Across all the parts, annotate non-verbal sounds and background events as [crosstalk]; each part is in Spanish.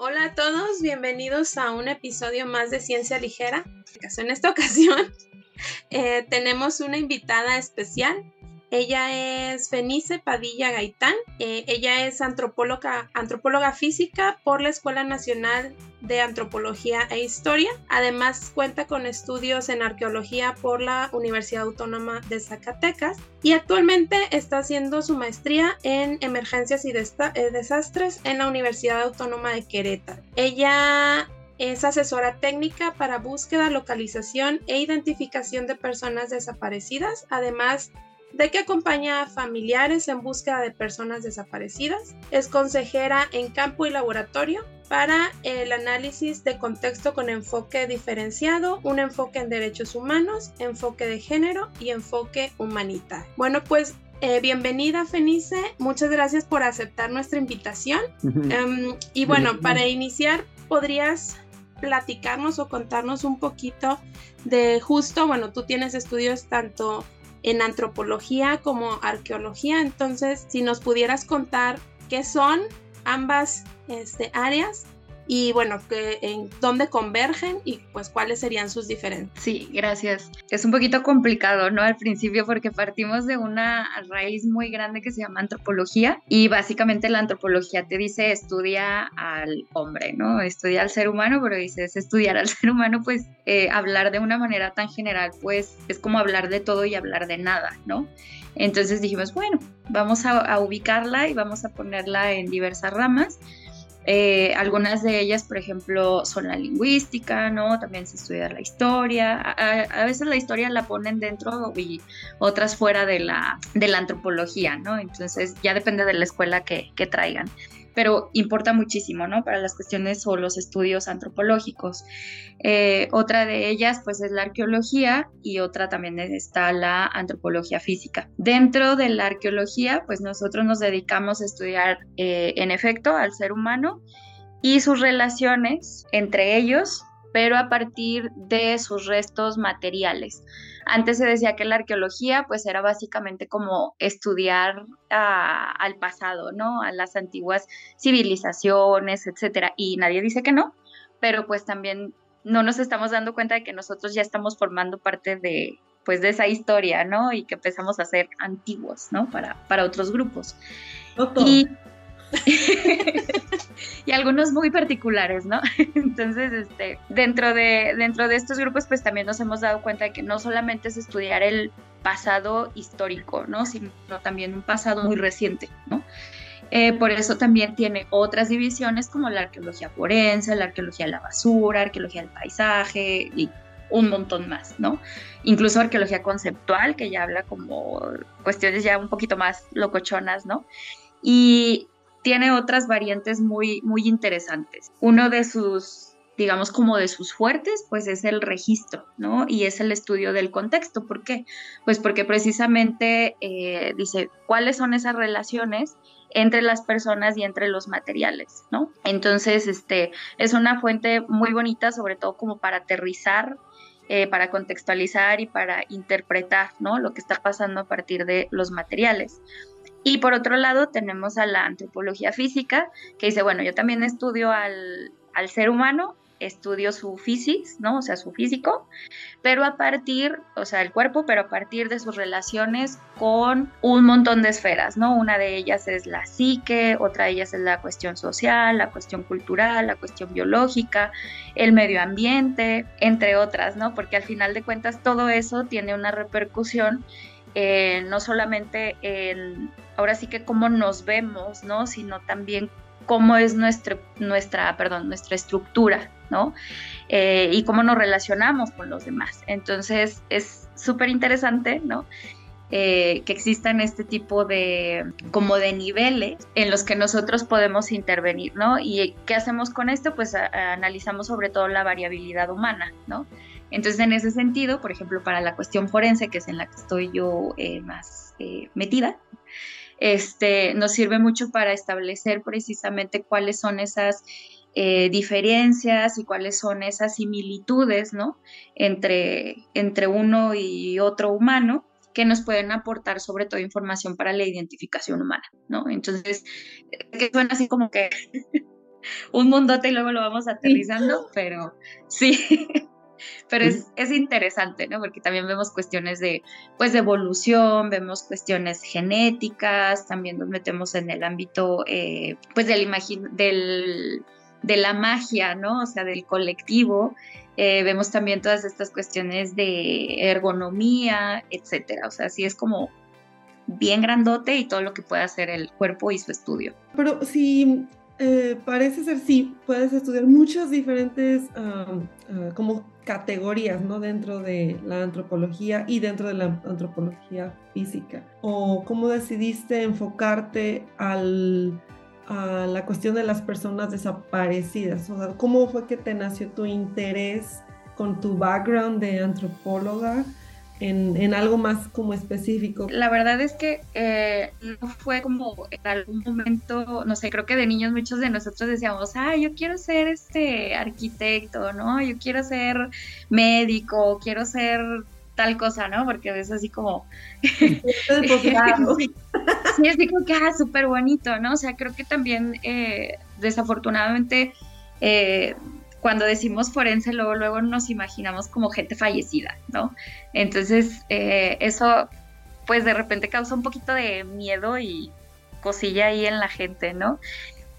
Hola a todos, bienvenidos a un episodio más de Ciencia Ligera. En esta ocasión [laughs] eh, tenemos una invitada especial. Ella es Fenice Padilla Gaitán. Eh, ella es antropóloga, antropóloga física por la Escuela Nacional de Antropología e Historia. Además cuenta con estudios en arqueología por la Universidad Autónoma de Zacatecas y actualmente está haciendo su maestría en emergencias y eh, desastres en la Universidad Autónoma de Querétaro. Ella es asesora técnica para búsqueda, localización e identificación de personas desaparecidas, además de que acompaña a familiares en búsqueda de personas desaparecidas. Es consejera en campo y laboratorio para el análisis de contexto con enfoque diferenciado, un enfoque en derechos humanos, enfoque de género y enfoque humanitario. Bueno, pues eh, bienvenida Fenice, muchas gracias por aceptar nuestra invitación. Em, y bueno, para iniciar, ¿podrías platicarnos o contarnos un poquito de justo, bueno, tú tienes estudios tanto en antropología como arqueología. Entonces, si nos pudieras contar qué son ambas este, áreas y bueno, que, en dónde convergen y pues cuáles serían sus diferencias. Sí, gracias. Es un poquito complicado, ¿no? Al principio porque partimos de una raíz muy grande que se llama antropología y básicamente la antropología te dice estudia al hombre, ¿no? Estudia al ser humano, pero dices estudiar al [laughs] ser humano, pues eh, hablar de una manera tan general, pues es como hablar de todo y hablar de nada, ¿no? Entonces dijimos, bueno, vamos a ubicarla y vamos a ponerla en diversas ramas eh, algunas de ellas, por ejemplo, son la lingüística, ¿no? También se estudia la historia. A, veces la historia la ponen dentro y otras fuera de la, de la antropología, ¿no? Entonces ya depende de la escuela que, que traigan pero importa muchísimo, ¿no? Para las cuestiones o los estudios antropológicos. Eh, otra de ellas, pues, es la arqueología y otra también está la antropología física. Dentro de la arqueología, pues, nosotros nos dedicamos a estudiar, eh, en efecto, al ser humano y sus relaciones entre ellos, pero a partir de sus restos materiales. Antes se decía que la arqueología pues era básicamente como estudiar al pasado, ¿no? A las antiguas civilizaciones, etcétera. Y nadie dice que no, pero pues también no nos estamos dando cuenta de que nosotros ya estamos formando parte de pues de esa historia, ¿no? Y que empezamos a ser antiguos, ¿no? Para, para otros grupos. Y [laughs] y algunos muy particulares, ¿no? [laughs] Entonces, este, dentro de, dentro de estos grupos, pues también nos hemos dado cuenta de que no solamente es estudiar el pasado histórico, ¿no? Sino también un pasado muy reciente, ¿no? Eh, por eso también tiene otras divisiones como la arqueología forense, la arqueología de la basura, arqueología del paisaje y un montón más, ¿no? Incluso arqueología conceptual, que ya habla como cuestiones ya un poquito más locochonas, ¿no? Y tiene otras variantes muy, muy interesantes. Uno de sus, digamos, como de sus fuertes, pues es el registro, ¿no? Y es el estudio del contexto. ¿Por qué? Pues porque precisamente eh, dice cuáles son esas relaciones entre las personas y entre los materiales, ¿no? Entonces, este, es una fuente muy bonita, sobre todo como para aterrizar eh, para contextualizar y para interpretar ¿no? lo que está pasando a partir de los materiales. Y por otro lado tenemos a la antropología física, que dice, bueno, yo también estudio al, ser humano, estudio su físico, ¿no? O sea, su físico, pero a partir, o sea, el cuerpo, pero a partir de sus relaciones con un montón de esferas, ¿no? Una de ellas es la psique, otra de ellas es la cuestión social, la cuestión cultural, la cuestión biológica, el medio ambiente, entre otras, ¿no? Porque al final de cuentas todo eso tiene una repercusión eh, no solamente en, ahora sí que cómo nos vemos, ¿no? Sino también cómo es nuestra, nuestra, perdón, nuestra estructura, ¿no? Eh, y cómo nos relacionamos con los demás. Entonces es súper interesante, ¿no? Eh, que existan este tipo de como de niveles en los que nosotros podemos intervenir, ¿no? Y qué hacemos con esto, pues analizamos sobre todo la variabilidad humana, ¿no? Entonces, en ese sentido, por ejemplo, para la cuestión forense, que es en la que estoy yo eh, más eh, metida, este, nos sirve mucho para establecer precisamente cuáles son esas eh, diferencias y cuáles son esas similitudes, ¿no? Entre, entre uno y otro humano que nos pueden aportar sobre todo información para la identificación humana, ¿no? Entonces, que suena así como que [laughs] un mundote y luego lo vamos aterrizando, pero sí, [laughs] pero es, es, interesante, ¿no? Porque también vemos cuestiones de, pues, de evolución, vemos cuestiones genéticas, también nos metemos en el ámbito, eh, pues, del, del, de la magia, ¿no? O sea, del colectivo. Eh, vemos también todas estas cuestiones de ergonomía, etcétera. O sea, sí es como bien grandote y todo lo que puede hacer el cuerpo y su estudio. Pero si eh, parece ser, sí, puedes estudiar muchas diferentes ah, como categorías, ¿no? Dentro de la antropología y dentro de la antropología física. ¿O cómo decidiste enfocarte al, a la cuestión de las personas desaparecidas? O sea, ¿cómo fue que te nació tu interés con tu background de antropóloga? En, algo más como específico? La verdad es que eh, no fue como en algún momento, no sé, creo que de niños muchos de nosotros decíamos, ah, yo quiero ser este arquitecto, ¿no? Yo quiero ser médico, quiero ser tal cosa, ¿no? Porque es así como... [laughs] sí, así como que, ah, súper bonito, ¿no? O sea, creo que también, eh, desafortunadamente, eh, cuando decimos forense, luego, nos imaginamos como gente fallecida, ¿no? Entonces, eh, eso, pues de repente causa un poquito de miedo y cosilla ahí en la gente, ¿no?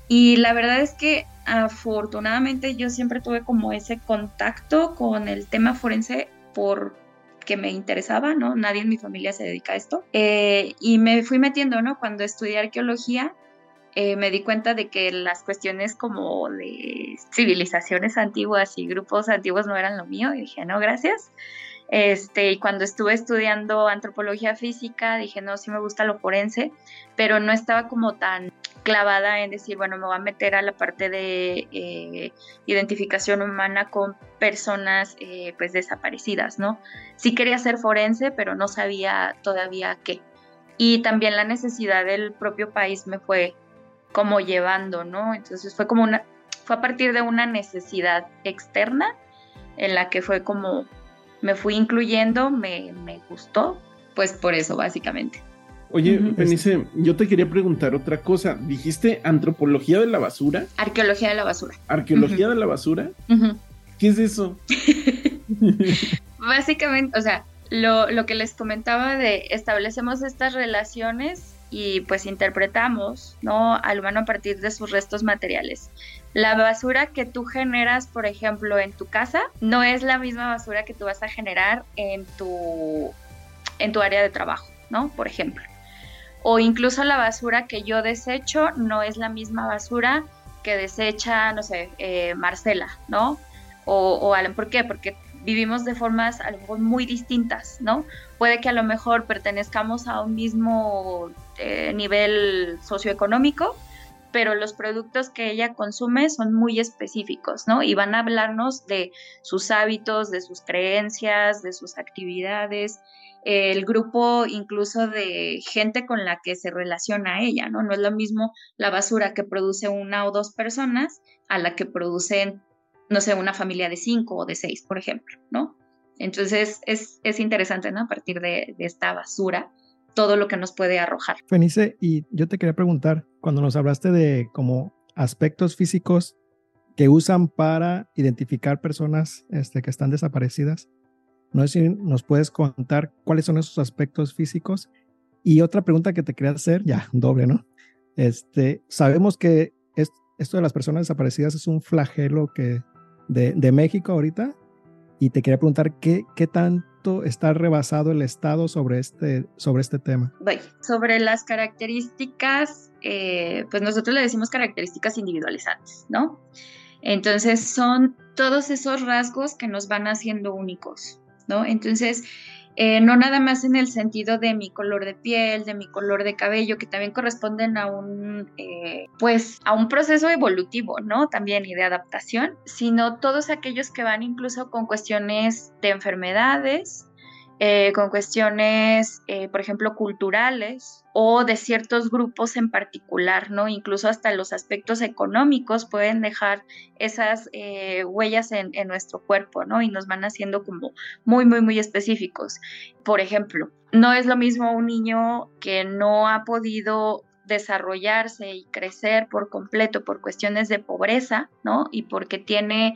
Y la verdad es que afortunadamente yo siempre tuve como ese contacto con el tema forense porque me interesaba, ¿no? Nadie en mi familia se dedica a esto. Eh, y me fui metiendo, ¿no? Cuando estudié arqueología, eh, me di cuenta de que las cuestiones como de civilizaciones antiguas y grupos antiguos no eran lo mío y dije, no, gracias. Este, y cuando estuve estudiando antropología física, dije, no, sí me gusta lo forense, pero no estaba como tan clavada en decir, bueno, me voy a meter a la parte de eh, identificación humana con personas eh, pues desaparecidas, ¿no? Sí quería ser forense, pero no sabía todavía qué. Y también la necesidad del propio país me fue como llevando, ¿no? Entonces fue como una, fue a partir de una necesidad externa en la que fue como me fui incluyendo, me, me gustó, pues por eso básicamente. Oye, Benice, yo te quería preguntar otra cosa. ¿Dijiste antropología de la basura? Arqueología de la basura. ¿Arqueología de la basura? ¿Qué es eso? [laughs] Básicamente, o sea, lo, lo, que les comentaba de establecemos estas relaciones y pues interpretamos ¿no? al humano a partir de sus restos materiales. La basura que tú generas, por ejemplo, en tu casa, no es la misma basura que tú vas a generar en tu, en tu área de trabajo, ¿no? Por ejemplo. O incluso la basura que yo desecho no es la misma basura que desecha, no sé, eh, Marcela, ¿no? O, o ¿por qué? Porque vivimos de formas a lo mejor muy distintas, ¿no? Puede que a lo mejor pertenezcamos a un mismo eh, nivel socioeconómico, pero los productos que ella consume son muy específicos, ¿no? Y van a hablarnos de sus hábitos, de sus creencias, de sus actividades, el grupo incluso de gente con la que se relaciona ella, ¿no? No es lo mismo la basura que produce una o dos personas a la que producen no sé, una familia de cinco o de seis, por ejemplo, ¿no? Entonces es, es interesante, ¿no? A partir de, esta basura, todo lo que nos puede arrojar. Fenice, y yo te quería preguntar, cuando nos hablaste de como aspectos físicos que usan para identificar personas este, que están desaparecidas, no sé si nos puedes contar cuáles son esos aspectos físicos. Y otra pregunta que te quería hacer, ya, [laughs] doble, ¿no? Este, sabemos que esto de las personas desaparecidas es un flagelo que de, México ahorita y te quería preguntar qué, qué está rebasado el Estado sobre este, sobre este tema. Sobre las características, eh, pues nosotros le decimos características individualizantes, ¿no? Entonces son todos esos rasgos que nos van haciendo únicos, ¿no? Entonces, eh, no nada más en el sentido de mi color de piel, de mi color de cabello, que también corresponden a un, eh, pues, a un proceso evolutivo, ¿no? También y de adaptación, sino todos aquellos que van incluso con cuestiones de enfermedades, eh, con cuestiones, eh, por ejemplo, culturales o de ciertos grupos en particular, ¿no? Incluso hasta los aspectos económicos pueden dejar esas eh, huellas en, en, nuestro cuerpo, ¿no? Y nos van haciendo como muy, muy, muy específicos. Por ejemplo, no es lo mismo un niño que no ha podido desarrollarse y crecer por completo por cuestiones de pobreza, ¿no? Y porque tiene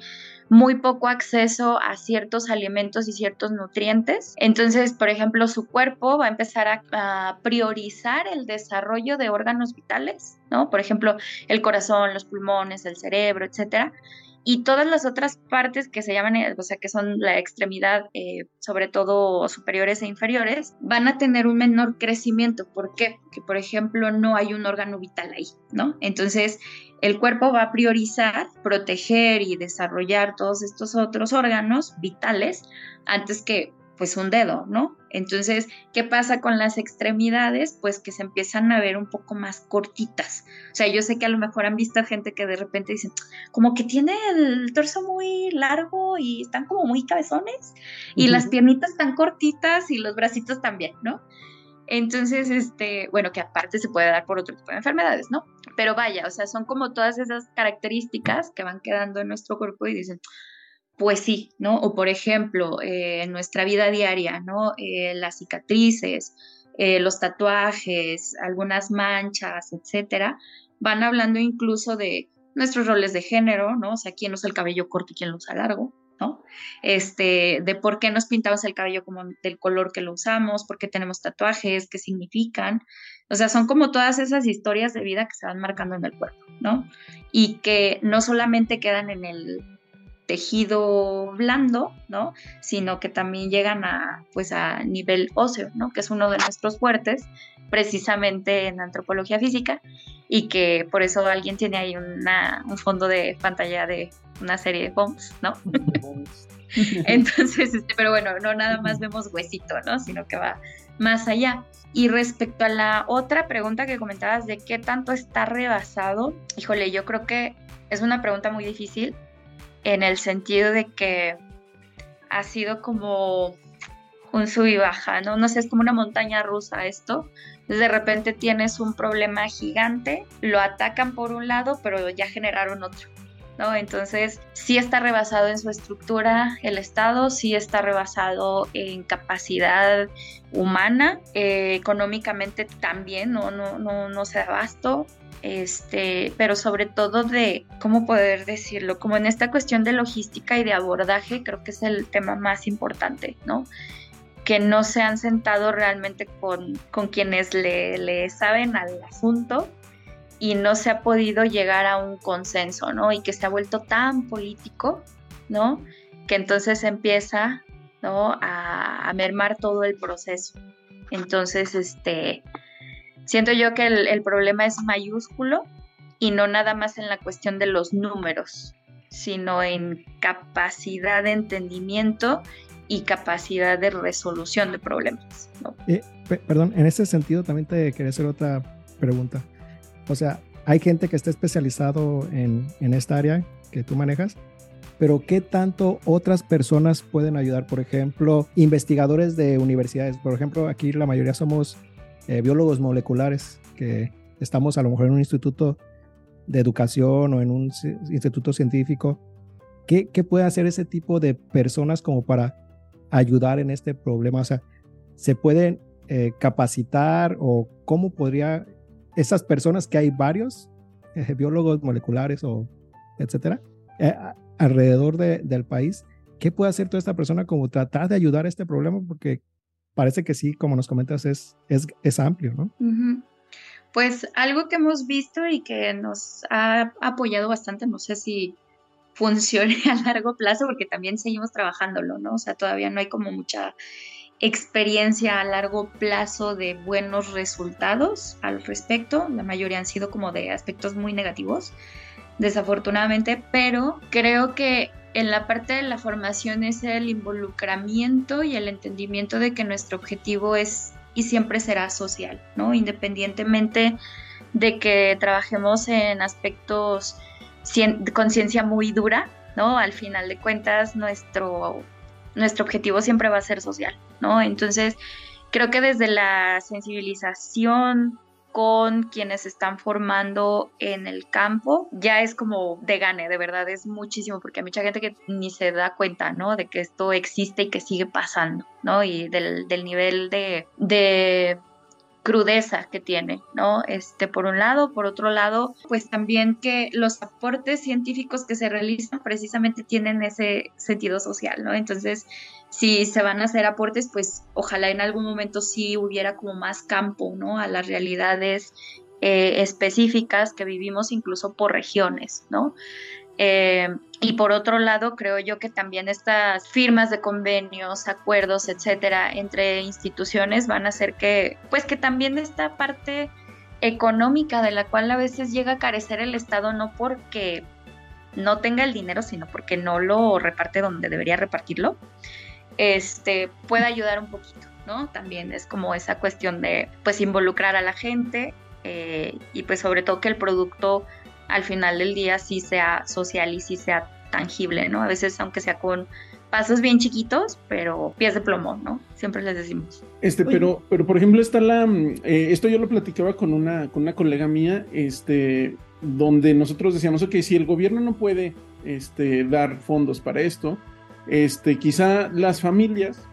muy poco acceso a ciertos alimentos y ciertos nutrientes. Entonces, por ejemplo, su cuerpo va a empezar a, priorizar el desarrollo de órganos vitales, ¿no? Por ejemplo, el corazón, los pulmones, el cerebro, etcétera y todas las otras partes que se llaman, eh, o sea, que son la extremidad, eh, sobre todo superiores e inferiores, van a tener un menor crecimiento. ¿Por qué? Porque, por ejemplo, no hay un órgano vital ahí, ¿no? Entonces, el cuerpo va a priorizar proteger y desarrollar todos estos otros órganos vitales antes que pues un dedo, ¿no? Entonces, ¿qué pasa con las extremidades? Pues que se empiezan a ver un poco más cortitas. O sea, yo sé que a lo mejor han visto gente que de repente dicen, como que tiene el torso muy largo y están como muy cabezones y las piernitas están cortitas y los bracitos también, ¿no? Entonces, este, bueno, que aparte se puede dar por otro tipo de enfermedades, ¿no? Pero vaya, o sea, son como todas esas características que van quedando en nuestro cuerpo y dicen, pues sí, ¿no? O por ejemplo, eh, en nuestra vida diaria, ¿no? Eh, las cicatrices, eh, los tatuajes, algunas manchas, etcétera, van hablando incluso de nuestros roles de género, ¿no? O sea, quién usa el cabello corto y quién lo usa largo, ¿no? Este, de por qué nos pintamos el cabello como del color que lo usamos, por qué tenemos tatuajes, qué significan. O sea, son como todas esas historias de vida que se van marcando en el cuerpo, ¿no? Y que no solamente quedan en el tejido blando, ¿no? Sino que también llegan a, pues, a nivel óseo, ¿no? Que es uno de nuestros fuertes, precisamente en antropología física, y que por eso alguien tiene ahí una, un fondo de pantalla de una serie de bombs, ¿no? [laughs] Entonces, este, pero bueno, no nada más vemos huesito, ¿no? Sino que va más allá. Y respecto a la otra pregunta que comentabas de qué tanto está rebasado, híjole, yo creo que es una pregunta muy difícil en el sentido de que ha sido como un sub y baja, ¿no? No sé, es como una montaña rusa esto. De repente tienes un problema gigante, lo atacan por un lado, pero ya generaron otro. ¿No? Entonces, sí está rebasado en su estructura el Estado, sí está rebasado en capacidad humana, eh, económicamente también, no, no, no, no se da abasto, este, pero sobre todo de, ¿cómo poder decirlo? Como en esta cuestión de logística y de abordaje, creo que es el tema más importante, ¿no? Que no se han sentado realmente con, con quienes le, le saben al asunto y no se ha podido llegar a un consenso, ¿no? Y que se ha vuelto tan político, ¿no? Que entonces empieza, ¿no? A, a mermar todo el proceso. Entonces, este, Siento yo que el, problema es mayúsculo y no nada más en la cuestión de los números, sino en capacidad de entendimiento y capacidad de resolución de problemas. Eh, perdón, en ese sentido también te quería hacer otra pregunta. O sea, hay gente que está especializado en, en esta área que tú manejas, pero ¿qué tanto otras personas pueden ayudar? Por ejemplo, investigadores de universidades. Por ejemplo, aquí la mayoría somos eh, biólogos moleculares que estamos a lo mejor en un instituto de educación o en un instituto científico. ¿Qué, qué puede hacer ese tipo de personas como para ayudar en este problema? O sea, ¿se pueden eh, capacitar o cómo podría esas personas que hay varios eh, biólogos moleculares o etcétera alrededor del país? ¿Qué puede hacer toda esta persona como tratar de ayudar a este problema? Porque parece que sí, como nos comentas, es, es, amplio, ¿no? Pues algo que hemos visto y que nos ha apoyado bastante, no sé si funcione [laughs] a largo plazo, porque también seguimos trabajándolo, ¿no? O sea, todavía no hay como mucha experiencia a largo plazo de buenos resultados al respecto. La mayoría han sido como de aspectos muy negativos, desafortunadamente, pero creo que en la parte de la formación es el involucramiento y el entendimiento de que nuestro objetivo es y siempre será social, ¿no? Independientemente de que trabajemos en aspectos de conciencia muy dura, ¿no? Al final de cuentas, nuestro, nuestro objetivo siempre va a ser social, ¿no? Entonces, creo que desde la sensibilización con quienes están formando en el campo, ya es como de gane, de verdad, es muchísimo, porque hay mucha gente que ni se da cuenta, ¿no? De que esto existe y que sigue pasando, ¿no? Y del, del nivel de, de crudeza que tiene, ¿no? Este, por un lado, por otro lado, pues también que los aportes científicos que se realizan precisamente tienen ese sentido social, ¿no? Entonces, si se van a hacer aportes, pues ojalá en algún momento sí hubiera como más campo, ¿no? A las realidades eh, específicas que vivimos incluso por regiones, ¿no? Eh, y por otro lado, creo yo que también estas firmas de convenios, acuerdos, etcétera, entre instituciones van a hacer que, pues que también esta parte económica de la cual a veces llega a carecer el Estado, no porque no tenga el dinero, sino porque no lo reparte donde debería repartirlo, este, pueda ayudar un poquito, ¿no? También es como esa cuestión de, pues, involucrar a la gente eh, y pues sobre todo que el producto al final del día sí sea social y sí sea tangible, ¿no? A veces aunque sea con pasos bien chiquitos, pero pies de plomo, ¿no? Siempre les decimos. Este, pero, pero por ejemplo está la, mm, eh, esto yo lo platicaba con una, con una colega mía, este, donde nosotros decíamos, ok, si el gobierno no puede, este, dar fondos para esto, este, quizá las familias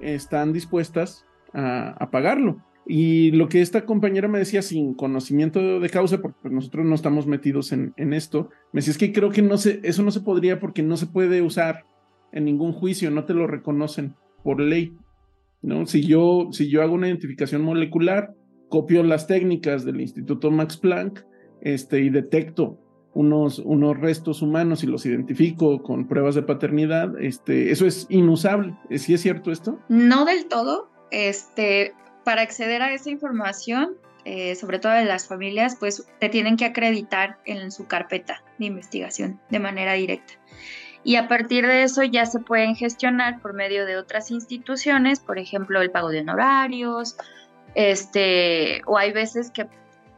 están dispuestas a, a pagarlo. Y lo que esta compañera me decía sin conocimiento de causa, porque pues, nosotros no estamos metidos en, esto, me decía es que creo que no se, eso no se podría porque no se puede usar en ningún juicio, no te lo reconocen por ley. ¿no? Si, yo, hago una identificación molecular, copio las técnicas del Instituto Max Planck este, y detecto unos, unos restos humanos y los identifico con pruebas de paternidad, este, eso es inusable. ¿Sí es cierto esto? No del todo. Este, para acceder a esa información, eh, sobre todo de las familias, pues te tienen que acreditar en su carpeta de investigación de manera directa. Y a partir de eso ya se pueden gestionar por medio de otras instituciones, por ejemplo, el pago de honorarios, este, o hay veces que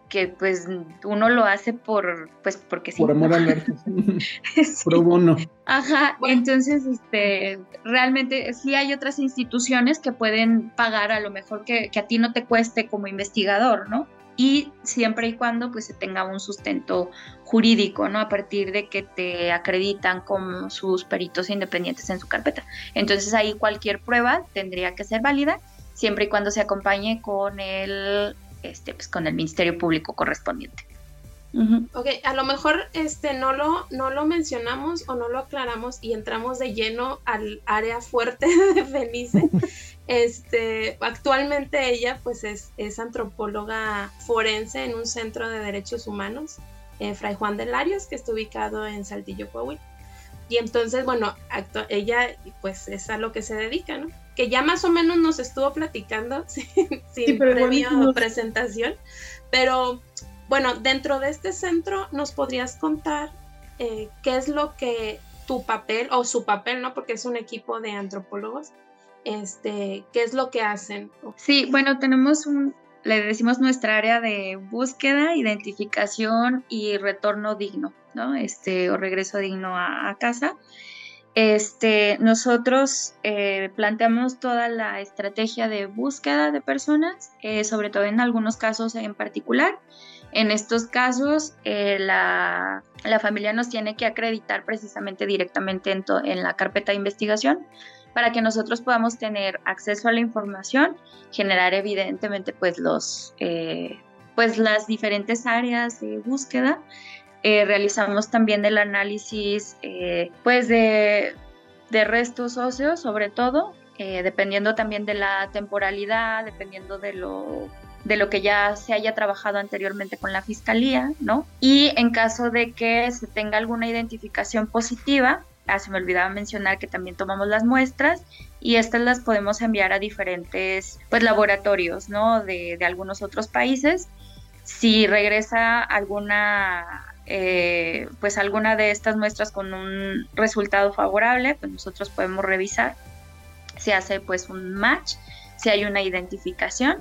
que pues uno lo hace por pues porque sí. Por amor al arte. [laughs] Pro bono. Ajá, entonces este realmente sí hay otras instituciones que pueden pagar a lo mejor que, que, a ti no te cueste como investigador, ¿no? Y siempre y cuando pues se tenga un sustento jurídico, ¿no? A partir de que te acreditan como sus peritos independientes en su carpeta. Entonces ahí cualquier prueba tendría que ser válida siempre y cuando se acompañe con el este, pues, con el Ministerio Público correspondiente. Ok, a lo mejor este, no, lo, no lo mencionamos o no lo aclaramos y entramos de lleno al área fuerte [laughs] de Felice. este, actualmente ella pues es, es, antropóloga forense en un centro de derechos humanos, eh, Fray Juan de Larios, que está ubicado en Saltillo, Coahuila. Y entonces, bueno, ella pues es a lo que se dedica, ¿no? Que ya más o menos nos estuvo platicando [laughs] sin, sí, previa presentación. Pero bueno, dentro de este centro nos podrías contar eh, qué es lo que tu papel o su papel, ¿no? Porque es un equipo de antropólogos. Este, ¿qué es lo que hacen? Sí, bueno, tenemos un, le decimos nuestra área de búsqueda, identificación y retorno digno, ¿no? Este, o regreso digno a, a casa. Este, nosotros eh, planteamos toda la estrategia de búsqueda de personas, eh, sobre todo en algunos casos en particular. En estos casos, eh, la, familia nos tiene que acreditar precisamente directamente en, en, la carpeta de investigación para que nosotros podamos tener acceso a la información, generar evidentemente pues, los, pues las diferentes áreas de búsqueda eh, realizamos también el análisis eh, pues de, de, restos óseos sobre todo, eh, dependiendo también de la temporalidad, dependiendo de lo, de lo que ya se haya trabajado anteriormente con la fiscalía, ¿no? Y en caso de que se tenga alguna identificación positiva, ah, se me olvidaba mencionar que también tomamos las muestras y estas las podemos enviar a diferentes pues laboratorios, ¿no? De, de algunos otros países. Si regresa alguna eh, pues alguna de estas muestras con un resultado favorable, pues nosotros podemos revisar si hace pues un match, si hay una identificación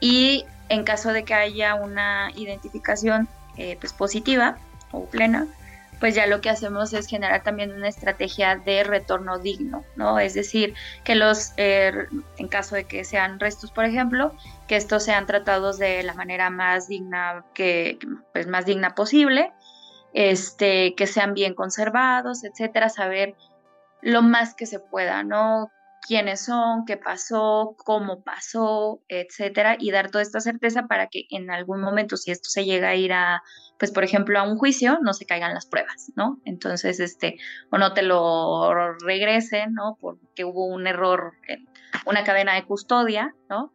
y en caso de que haya una identificación eh, pues positiva o plena, pues ya lo que hacemos es generar también una estrategia de retorno digno, ¿no? Es decir, que los, eh, en caso de que sean restos, por ejemplo, que estos sean tratados de la manera más digna, que, pues más digna posible, este, que sean bien conservados, etcétera, saber lo más que se pueda, ¿no? Quiénes son, qué pasó, cómo pasó, etcétera, y dar toda esta certeza para que en algún momento, si esto se llega a ir a, pues por ejemplo, a un juicio, no se caigan las pruebas, ¿no? Entonces, este, o no te lo regresen, ¿no? Porque hubo un error en una cadena de custodia, ¿no?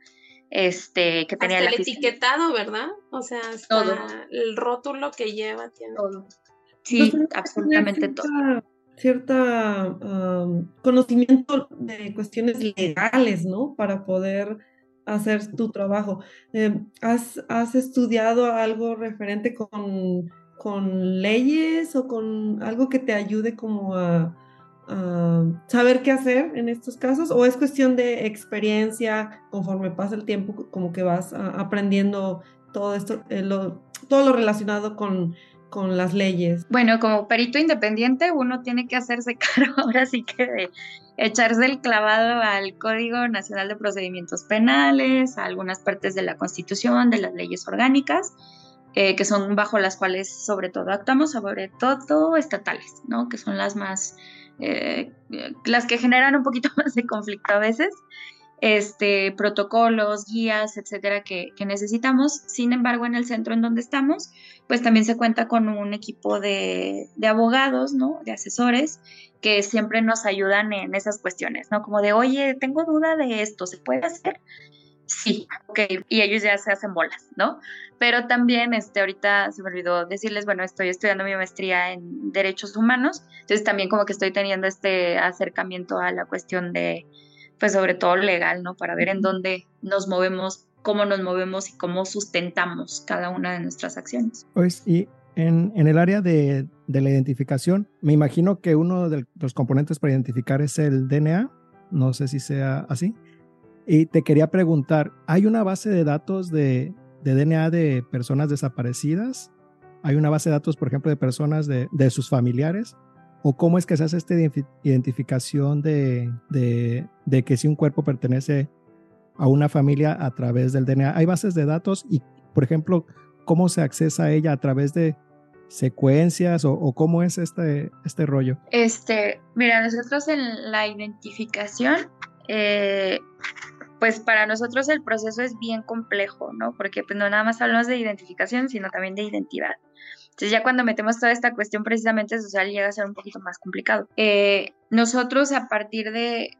Este, que tenía el etiquetado, ¿verdad? O sea, hasta el rótulo que lleva tiene todo. Sí, absolutamente todo cierta conocimiento de cuestiones legales, ¿no? Para poder hacer tu trabajo. Em, ¿has, ¿has, estudiado algo referente con, con, leyes o con algo que te ayude como a, saber qué hacer en estos casos? ¿O es cuestión de experiencia conforme pasa el tiempo, como que vas aprendiendo todo esto, eh, todo lo relacionado con con las leyes? Bueno, como perito independiente uno tiene que hacerse [laughs] cargo ahora sí que de echarse el clavado al Código Nacional de Procedimientos Penales, a algunas partes de la Constitución, de las leyes orgánicas, eh, que son bajo las cuales sobre todo actuamos, sobre todo estatales, ¿no? Que son las más, eh, las que generan un poquito [laughs] más de conflicto a veces este, protocolos, guías, etcétera, que, necesitamos. Sin embargo, en el centro en donde estamos, pues también se cuenta con un equipo de, abogados, ¿no? De asesores que siempre nos ayudan en esas cuestiones, ¿no? Como de, oye, tengo duda de esto, ¿se puede hacer? Sí, ok, y ellos ya se hacen bolas, ¿no? Pero también, este, ahorita se me olvidó decirles, bueno, estoy estudiando mi maestría en Derechos Humanos, entonces también como que estoy teniendo este acercamiento a la cuestión de, pues sobre todo legal, ¿no? Para ver en dónde nos movemos, cómo nos movemos y cómo sustentamos cada una de nuestras acciones. Pues, y en, en el área de, de, la identificación, me imagino que uno de los componentes para identificar es el DNA, no sé si sea así. Y te quería preguntar, ¿hay una base de datos de, de DNA de personas desaparecidas? ¿Hay una base de datos, por ejemplo, de personas de, de sus familiares? ¿O cómo es que se hace esta identificación de, de, que si un cuerpo pertenece a una familia a través del DNA? ¿Hay bases de datos y, por ejemplo, cómo se accesa a ella a través de secuencias o, cómo es este, este rollo? Este, mira, nosotros en la identificación, eh, pues para nosotros el proceso es bien complejo, ¿no? Porque pues no nada más hablamos de identificación, sino también de identidad. Entonces ya cuando metemos toda esta cuestión precisamente social llega a ser un poquito más complicado. Eh, nosotros a partir de,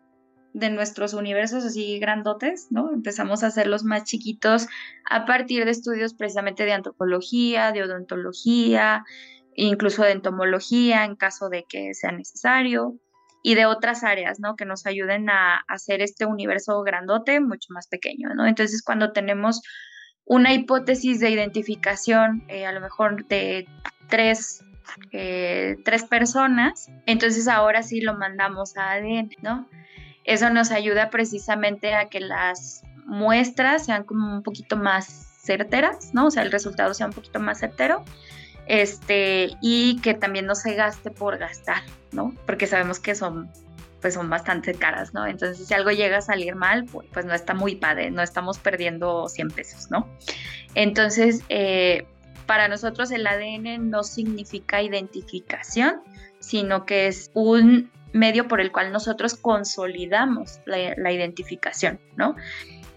de nuestros universos así grandotes, ¿no? Empezamos a hacerlos más chiquitos a partir de estudios precisamente de antropología, de odontología, incluso de entomología en caso de que sea necesario y de otras áreas, ¿no? Que nos ayuden a hacer este universo grandote mucho más pequeño, ¿no? Entonces cuando tenemos una hipótesis de identificación, eh, a lo mejor de tres, eh, tres personas, entonces ahora sí lo mandamos a ADN, ¿no? Eso nos ayuda precisamente a que las muestras sean como un poquito más certeras, ¿no? O sea, el resultado sea un poquito más certero, este, y que también no se gaste por gastar, ¿no? Porque sabemos que son pues son bastante caras, ¿no? Entonces, si algo llega a salir mal, pues, no está muy padre, no estamos perdiendo 100 pesos, ¿no? Entonces, eh, para nosotros el ADN no significa identificación, sino que es un medio por el cual nosotros consolidamos la, identificación, ¿no?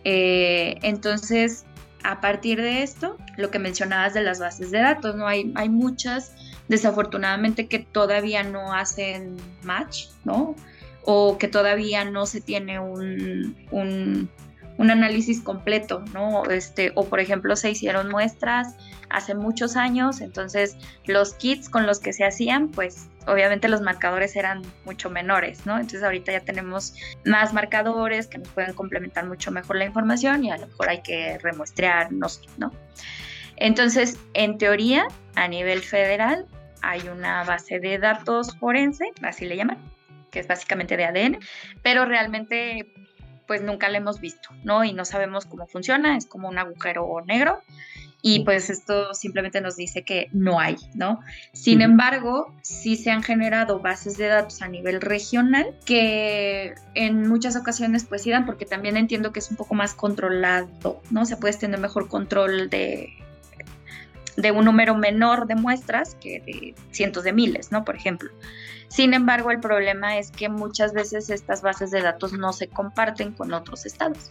Eh, entonces, a partir de esto, lo que mencionabas de las bases de datos, ¿no? Hay, hay muchas, desafortunadamente, que todavía no hacen match, ¿no? O que todavía no se tiene un, un, análisis completo, ¿no? Este, o por ejemplo se hicieron muestras hace muchos años, entonces los kits con los que se hacían, pues obviamente los marcadores eran mucho menores, ¿no? Entonces ahorita ya tenemos más marcadores que nos pueden complementar mucho mejor la información y a lo mejor hay que remuestrearnos, ¿no? Entonces, en teoría, a nivel federal, hay una base de datos forense, así le llaman, que es básicamente de ADN, pero realmente pues nunca la hemos visto, ¿no? Y no sabemos cómo funciona, es como un agujero negro y pues esto simplemente nos dice que no hay, ¿no? Sin embargo, sí se han generado bases de datos a nivel regional que en muchas ocasiones pues irán porque también entiendo que es un poco más controlado, ¿no? Se puede tener mejor control de de un número menor de muestras que de cientos de miles, ¿no? Por ejemplo. Sin embargo, el problema es que muchas veces estas bases de datos no se comparten con otros estados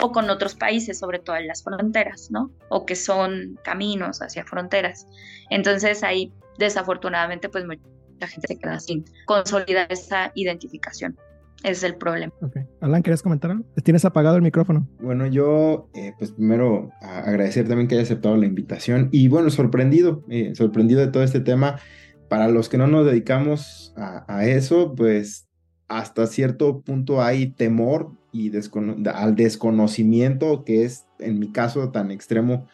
o con otros países, sobre todo en las fronteras, ¿no? O que son caminos hacia fronteras. Entonces ahí desafortunadamente pues mucha gente se queda sin consolidar esa identificación. es el problema. Okay. Alan, ¿quieres comentar algo? Tienes apagado el micrófono. Bueno, yo eh, pues primero agradecer también que haya aceptado la invitación y bueno, sorprendido, eh, sorprendido de todo este tema. Para los que no nos dedicamos a, eso, pues hasta cierto punto hay temor y al desconocimiento que es en mi caso tan extremo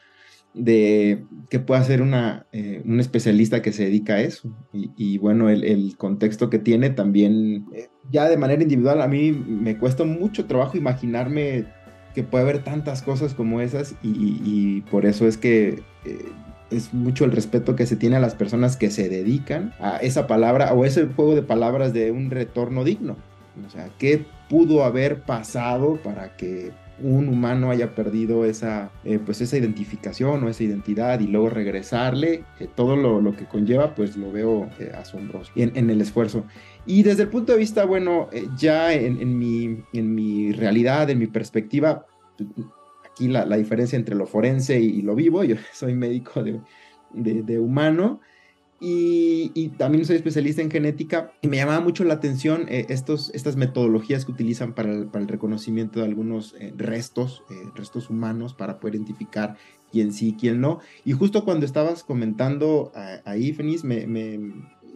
de que pueda ser una, eh, un especialista que se dedica a eso. Y, bueno, el, contexto que tiene también, eh, ya de manera individual, a mí me cuesta mucho trabajo imaginarme que puede haber tantas cosas como esas y, por eso es que eh, es mucho el respeto que se tiene a las personas que se dedican a esa palabra o ese juego de palabras de un retorno digno. O sea, ¿qué pudo haber pasado para que un humano haya perdido esa, eh, pues esa identificación o esa identidad y luego regresarle, eh, todo lo, que conlleva, pues lo veo eh, asombroso en, el esfuerzo. Y desde el punto de vista, bueno, ya en, mi, en mi realidad, en mi perspectiva, aquí la, diferencia entre lo forense y, lo vivo, yo [laughs] soy médico de, de humano, y, también soy especialista en genética y me llamaba mucho la atención eh, estos, estas metodologías que utilizan para el, para el reconocimiento de algunos eh, restos, eh, restos humanos, para poder identificar quién sí, quién no. Y justo cuando estabas comentando ahí, Fenice, me, me,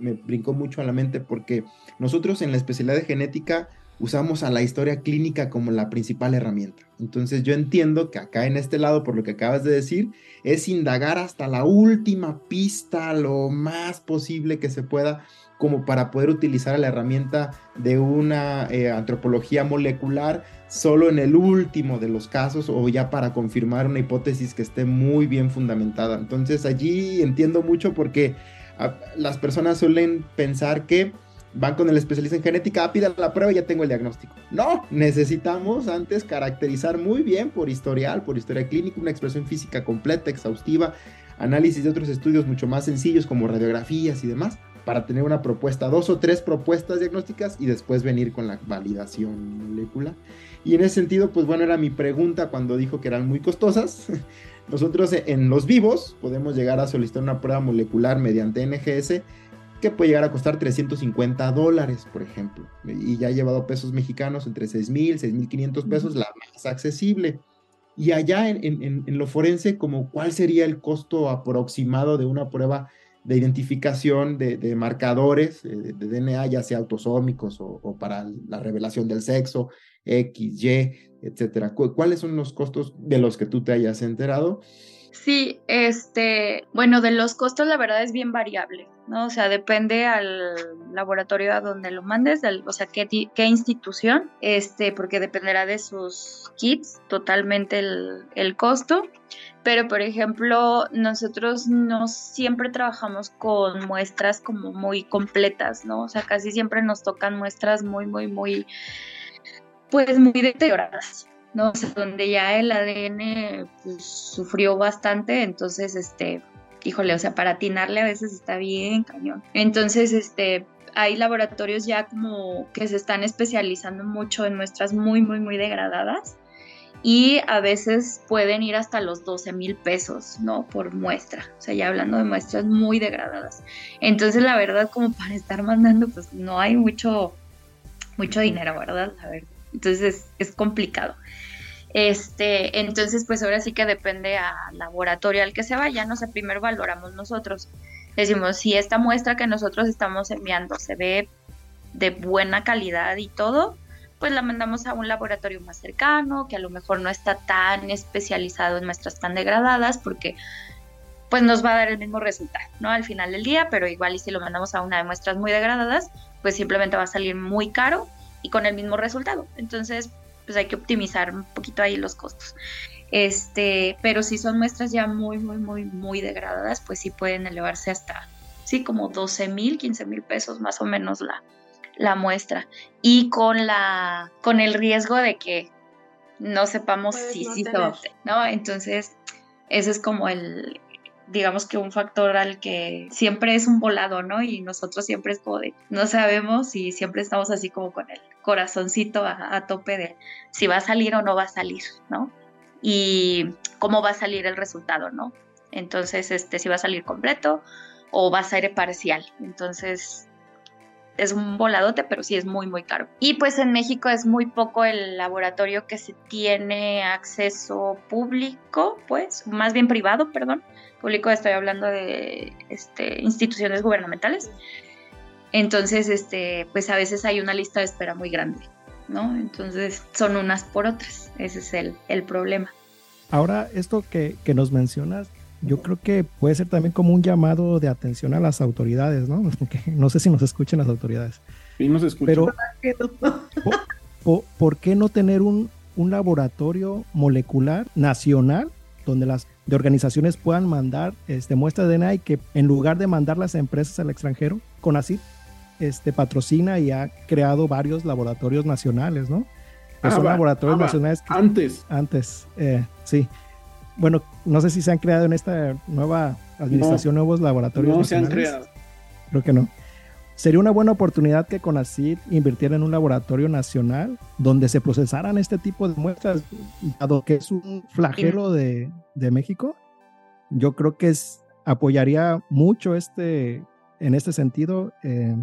me brincó mucho a la mente porque nosotros en la especialidad de genética usamos a la historia clínica como la principal herramienta. Entonces yo entiendo que acá en este lado, por lo que acabas de decir, es indagar hasta la última pista, lo más posible que se pueda, como para poder utilizar la herramienta de una eh, antropología molecular solo en el último de los casos o ya para confirmar una hipótesis que esté muy bien fundamentada. Entonces allí entiendo mucho porque ah, las personas suelen pensar que van con el especialista en genética, ah, pida la prueba y ya tengo el diagnóstico. No, necesitamos antes caracterizar muy bien por historial, por historia clínica, una expresión física completa, exhaustiva, análisis de otros estudios mucho más sencillos como radiografías y demás, para tener una propuesta, dos o tres propuestas diagnósticas y después venir con la validación molecular. Y en ese sentido, pues bueno, era mi pregunta cuando dijo que eran muy costosas. [laughs] Nosotros en los vivos podemos llegar a solicitar una prueba molecular mediante NGS que puede llegar a costar 350 dólares, por ejemplo, y ya ha llevado pesos mexicanos entre 6 mil, 6 mil 500 pesos, la más accesible. Y allá en, lo forense, como cuál sería el costo aproximado de una prueba de identificación de, marcadores de, DNA, ya sea autosómicos o, o, para la revelación del sexo, X, Y, etcétera. ¿Cuáles son los costos de los que tú te hayas enterado? Sí, este, bueno, de los costos la verdad es bien variable, ¿no? O sea, depende al laboratorio a donde lo mandes, o sea, qué, qué institución, este, porque dependerá de sus kits totalmente el, el costo. Pero, por ejemplo, nosotros no siempre trabajamos con muestras como muy completas, ¿no? O sea, casi siempre nos tocan muestras muy, muy, muy, pues muy deterioradas. ¿No? donde ya el ADN pues, sufrió bastante, entonces, este, híjole, o sea, para atinarle a veces está bien cañón. Entonces, este, hay laboratorios ya como que se están especializando mucho en muestras muy, muy, muy degradadas y a veces pueden ir hasta los 12 mil pesos, ¿no? Por muestra, o sea, ya hablando de muestras muy degradadas. Entonces, la verdad, como para estar mandando, pues no hay mucho, mucho dinero, ¿verdad? A ver, entonces es complicado. Este, entonces, pues ahora sí que depende al laboratorio al que se vaya, no sé, primero valoramos nosotros. Decimos, si esta muestra que nosotros estamos enviando se ve de buena calidad y todo, pues la mandamos a un laboratorio más cercano, que a lo mejor no está tan especializado en muestras tan degradadas, porque pues nos va a dar el mismo resultado, ¿no? Al final del día, pero igual y si lo mandamos a una de muestras muy degradadas, pues simplemente va a salir muy caro y con el mismo resultado. Entonces, pues hay que optimizar un poquito ahí los costos. Este, pero si son muestras ya muy, muy, muy, muy degradadas, pues sí pueden elevarse hasta, sí, como 12 mil, 15 mil pesos más o menos la, la muestra. Y con la, con el riesgo de que no sepamos si sí se ¿no? Entonces, ese es como el, digamos que un factor al que siempre es un volado, ¿no? Y nosotros siempre es como de, no sabemos y siempre estamos así como con el corazoncito a, tope de si va a salir o no va a salir, ¿no? Y cómo va a salir el resultado, ¿no? Entonces, este, si va a salir completo o va a ser parcial. Entonces, es un voladote, pero sí es muy, muy caro. Y pues en México es muy poco el laboratorio que se tiene acceso público, pues, más bien privado, perdón. Público estoy hablando de este, instituciones gubernamentales. Entonces, este, pues a veces hay una lista de espera muy grande, ¿no? Entonces son unas por otras. Ese es el, el problema. Ahora, esto que, que nos mencionas yo creo que puede ser también como un llamado de atención a las autoridades, ¿no? [laughs] no sé si nos escuchan las autoridades. Sí, nos escuchan. Pero, ¿por, qué no tener un, un, laboratorio molecular nacional donde las de organizaciones puedan mandar este, muestras de DNA y que en lugar de mandar las empresas al extranjero, CONACYT este, patrocina y ha creado varios laboratorios nacionales, ¿no? Que son laboratorios nacionales. antes. Antes, eh, sí bueno, no sé si se han creado en esta nueva administración nuevos laboratorios. No se han creado. Creo que no. Sería una buena oportunidad que CONACYT invirtiera en un laboratorio nacional donde se procesaran este tipo de muestras, dado que es un flagelo de, de México. Yo creo que es, apoyaría mucho este, en este sentido eh,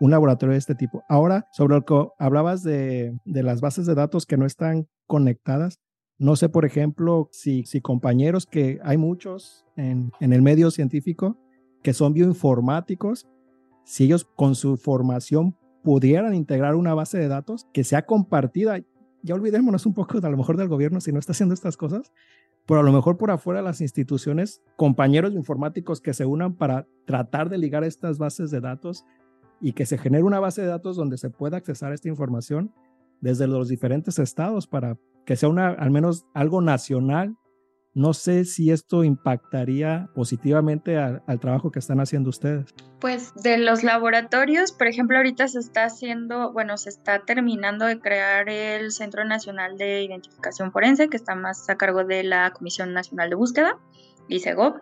un laboratorio de este tipo. Ahora, sobre lo que hablabas de, de las bases de datos que no están conectadas, no sé, por ejemplo, si, si compañeros que hay muchos en, en el medio científico que son bioinformáticos, si ellos con su formación pudieran integrar una base de datos que sea compartida, ya olvidémonos un poco de, a lo mejor del gobierno si no está haciendo estas cosas, pero a lo mejor por afuera las instituciones, compañeros informáticos que se unan para tratar de ligar estas bases de datos y que se genere una base de datos donde se pueda accesar esta información desde los diferentes estados para que sea una, al menos algo nacional. No sé si esto impactaría positivamente al, trabajo que están haciendo ustedes. Pues de los laboratorios, por ejemplo, ahorita se está haciendo, bueno, se está terminando de crear el Centro Nacional de Identificación Forense, que está más a cargo de la Comisión Nacional de Búsqueda, ICEGOB,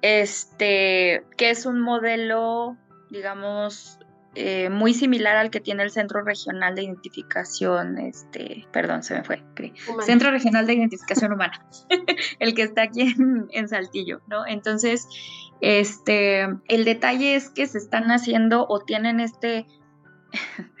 este, que es un modelo, digamos, eh, muy similar al que tiene el Centro Regional de Identificación, este, perdón, se me fue, Centro Regional de Identificación Humana, [laughs] el que está aquí en, Saltillo, ¿no? Entonces, este, el detalle es que se están haciendo o tienen este, [laughs]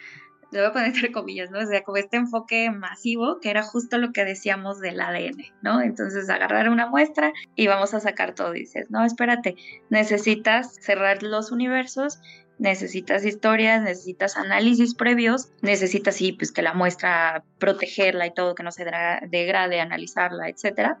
le voy a poner entre comillas, ¿no? O sea, como este enfoque masivo, que era justo lo que decíamos del ADN, ¿no? Entonces, agarrar una muestra y vamos a sacar todo. Dices, no, espérate, necesitas cerrar los universos necesitas historias, necesitas análisis previos, necesitas sí, pues que la muestra protegerla y todo, que no se degrade, analizarla, etcétera.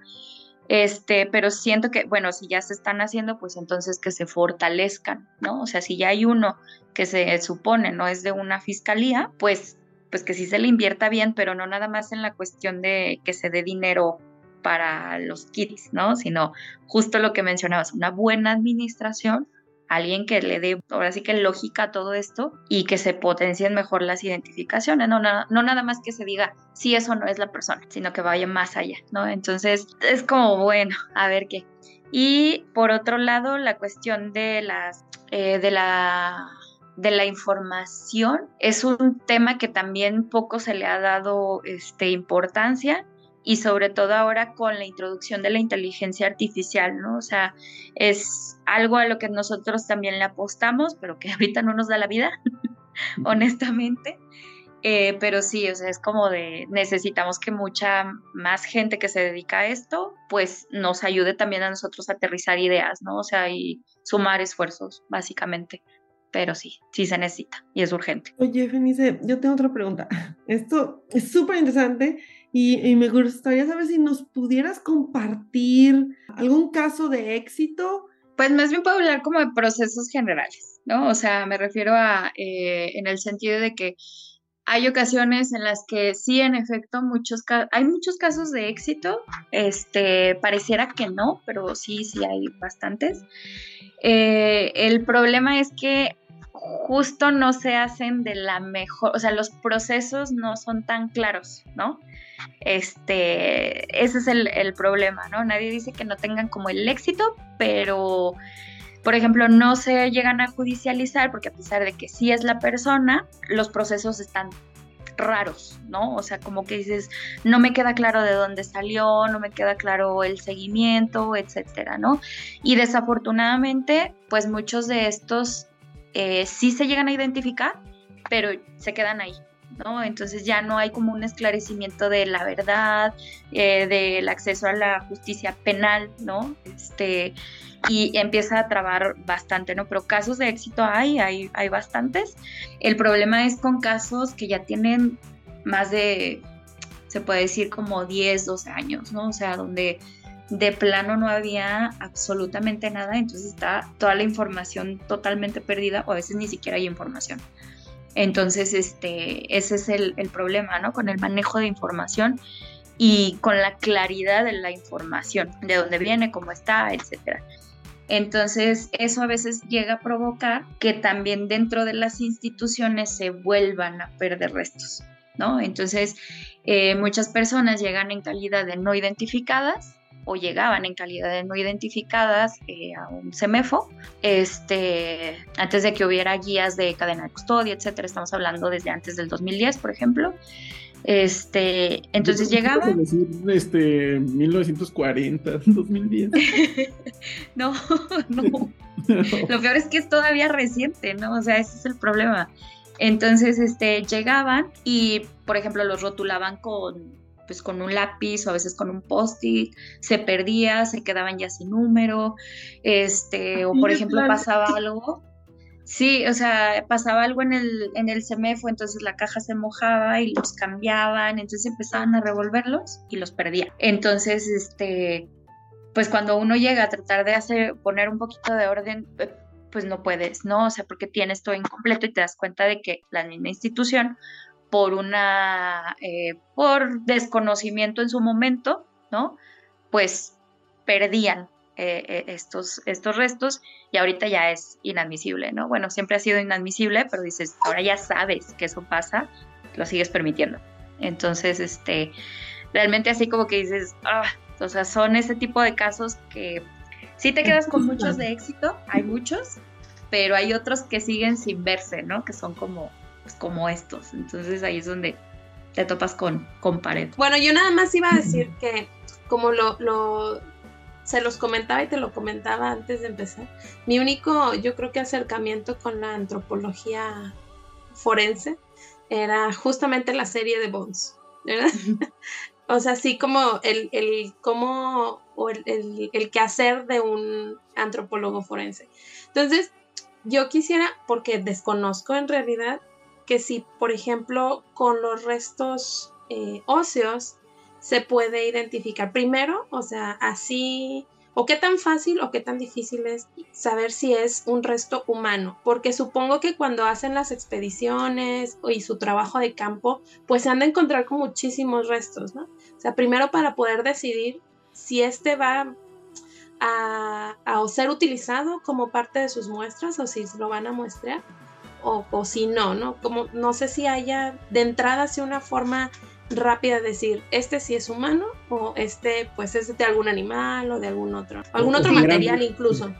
Este, pero siento que, bueno, si ya se están haciendo, pues entonces que se fortalezcan, ¿no? O sea, si ya hay uno que se supone no es de una fiscalía, pues, pues que sí se le invierta bien, pero no nada más en la cuestión de que se dé dinero para los kits, ¿no? Sino justo lo que mencionabas, una buena administración alguien que le dé ahora sí que lógica a todo esto y que se potencien mejor las identificaciones, no, no, nada más que se diga si eso no es la persona, sino que vaya más allá, ¿no? Entonces es como bueno, a ver qué. Y por otro lado, la cuestión de las eh, de la de la información es un tema que también poco se le ha dado este, importancia y sobre todo ahora con la introducción de la inteligencia artificial, ¿no? O sea, es algo a lo que nosotros también le apostamos, pero que [laughs] ahorita no nos da la vida, honestamente. Eh, pero sí, o sea, es como de necesitamos que mucha más gente que se dedica a esto, pues nos ayude también a nosotros a aterrizar ideas, ¿no? O sea, y sumar esfuerzos, básicamente. Pero sí, sí se necesita y es urgente. Oye, Fenice, yo tengo otra pregunta. [laughs] Esto es súper interesante y, me gustaría saber si nos pudieras compartir algún caso de éxito. Pues más bien puedo hablar como de procesos generales, ¿no? O sea, me refiero a, eh, en el sentido de que Hay ocasiones en las que sí, en efecto, muchos hay muchos casos de éxito. Este, pareciera que no, pero sí, sí hay bastantes. Eh, el problema es que justo no se hacen de la mejor, o sea, los procesos no son tan claros, ¿no? Este, ese es el, el problema, ¿no? Nadie dice que no tengan como el éxito, pero por ejemplo, no se llegan a judicializar porque a pesar de que sí es la persona, los procesos están raros, ¿no? O sea, como que dices, no me queda claro de dónde salió, no me queda claro el seguimiento, etcétera, ¿no? Y desafortunadamente, pues muchos de estos eh, sí se llegan a identificar, pero se quedan ahí, ¿no? Entonces ya no hay como un esclarecimiento de la verdad, eh, del acceso a la justicia penal, ¿no? Este, y empieza a trabar bastante, ¿no? Pero casos de éxito hay, hay, hay bastantes. El problema es con casos que ya tienen más de, se puede decir como 10, 12 años, ¿no? O sea, donde de plano no había absolutamente nada, entonces está toda la información totalmente perdida o a veces ni siquiera hay información. Entonces, este, ese es el, el problema, ¿no? Con el manejo de información y con la claridad de la información, de dónde viene, cómo está, etcétera. Entonces, eso a veces llega a provocar que también dentro de las instituciones se vuelvan a perder restos, ¿no? Entonces, eh, muchas personas llegan en calidad de no identificadas o llegaban en calidad de no identificadas eh, a un CEMEFO, este, antes de que hubiera guías de cadena de custodia, etcétera. Estamos hablando desde antes del 2010, por ejemplo. Este, entonces llegaba. Decir, este, 1940, 2010. [laughs] [laughs] no, [laughs] no. Lo peor es que es todavía reciente, ¿no? O sea, ese es el problema. Entonces, este, llegaban y, por ejemplo, los rotulaban con, pues, con un lápiz o a veces con un post-it, se perdía, se quedaban ya sin número, este, o por ejemplo pasaba algo Sí, o sea, pasaba algo en el, en el CEMEFO, entonces la caja se mojaba y los cambiaban, entonces empezaban a revolverlos y los perdían. Entonces, este, pues cuando uno llega a tratar de hacer, poner un poquito de orden, eh, pues no puedes, ¿no? O sea, porque tienes todo incompleto y te das cuenta de que la misma institución, por una, eh, por desconocimiento en su momento, ¿no? Pues perdían eh, eh, estos, estos restos y ahorita ya es inadmisible, ¿no? Bueno, siempre ha sido inadmisible, pero dices, ahora ya sabes que eso pasa, lo sigues permitiendo. Entonces, este, realmente así como que dices, ah, o sea, son ese tipo de casos que sí te quedas con muchos de éxito, hay muchos, pero hay otros que siguen sin verse, ¿no? Que son como, pues, como estos. Entonces ahí es donde te topas con, con pared. Bueno, yo nada más iba a decir que como lo, lo se los comentaba y te lo comentaba antes de empezar. Mi único, yo creo que acercamiento con la antropología forense era justamente la serie de Bones, ¿verdad? [laughs] o sea, así como el, el cómo o el, el, el quehacer de un antropólogo forense. Entonces, yo quisiera, porque desconozco en realidad, que si, por ejemplo, con los restos eh, óseos se puede identificar primero, o sea, así, o qué tan fácil o qué tan difícil es saber si es un resto humano, porque supongo que cuando hacen las expediciones y su trabajo de campo, pues se han de encontrar con muchísimos restos, ¿no? O sea, primero para poder decidir si este va a, ser utilizado como parte de sus muestras o si lo van a muestrear o, o si no, ¿no? Como no sé si haya de entrada si una forma rápida decir, este sí es humano o este pues es de algún animal o de algún otro, algún otro material [laughs] incluso.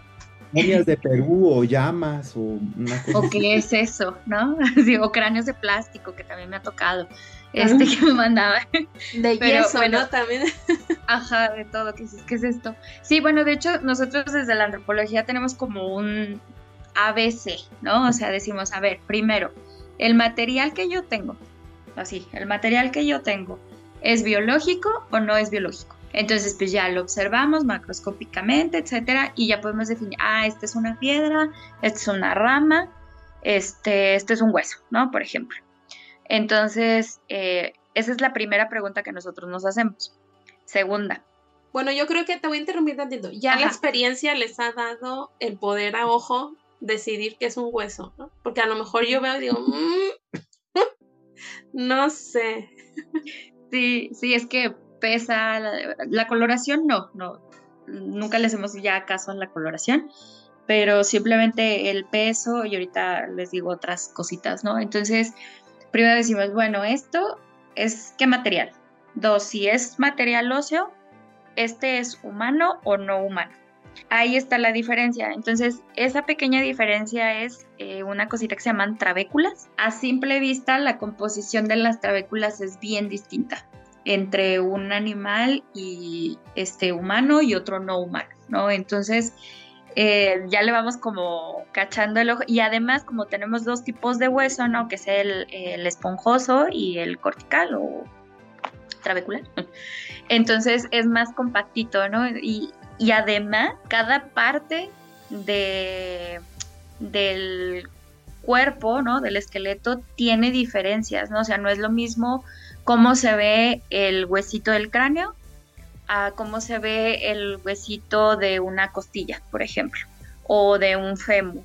Momias de Perú o llamas o una cosa O qué es eso, ¿no? [laughs] o cráneos de plástico que también me ha tocado. Este que me mandaba. [laughs] De yeso, bueno, También. Ajá, de todo. ¿Qué es, ¿Qué es esto? Sí, bueno, de hecho, nosotros desde la antropología tenemos como un ABC, ¿no? O sea, decimos, a ver, primero, el material que yo tengo, así, el material que yo tengo, ¿es biológico o no es biológico? Entonces, pues ya lo observamos macroscópicamente, etcétera, y ya podemos definir, ah, esta es una piedra, esta es una rama, este, este es un hueso, ¿no? Por ejemplo. Entonces, eh, esa es la primera pregunta que nosotros nos hacemos. Segunda. Bueno, yo creo que te voy a interrumpir tantito. Ya la experiencia les ha dado el poder a ojo decidir que es un hueso, ¿no? Porque a lo mejor yo veo y digo, mmm, [laughs] no sé. Sí, sí, es que pesa. La, coloración no, no. Nunca le hacemos ya caso a la coloración, pero simplemente el peso y ahorita les digo otras cositas, ¿no? Entonces, primero decimos, bueno, esto es qué material. Dos, si es material óseo, este es humano o no humano. Ahí está la diferencia. Entonces, esa pequeña diferencia es eh, una cosita que se llaman trabéculas. A simple vista, la composición de las trabéculas es bien distinta entre un animal y este humano y otro no humano, ¿no? Entonces, eh, ya le vamos como cachando el ojo. Y además, como tenemos dos tipos de hueso, ¿no? Que es el, esponjoso y el cortical o trabecular. [laughs] Entonces es más compactito, ¿no? Y, y además, cada parte de, del cuerpo, ¿no? Del esqueleto tiene diferencias, ¿no? O sea, no es lo mismo cómo se ve el huesito del cráneo a cómo se ve el huesito de una costilla, por ejemplo, o de un fémur.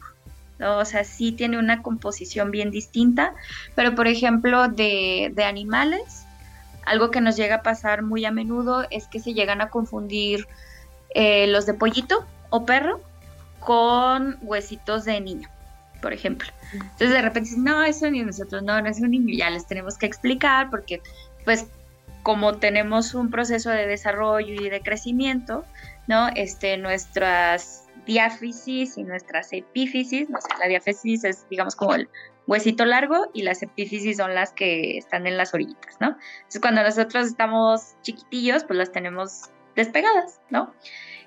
¿no? O sea, sí tiene una composición bien distinta, pero por ejemplo de, de animales, algo que nos llega a pasar muy a menudo es que se llegan a confundir eh, los de pollito o perro con huesitos de niño, por ejemplo. Entonces de repente dicen, no, es un niño, nosotros no, no es un niño, ya les tenemos que explicar porque pues como tenemos un proceso de desarrollo y de crecimiento, ¿no? Este, nuestras diáfisis y nuestras epífisis, no sé, la diáfisis es digamos como el huesito largo y las epífisis son las que están en las orillitas, ¿no? Entonces cuando nosotros estamos chiquitillos, pues las tenemos despegadas, ¿no?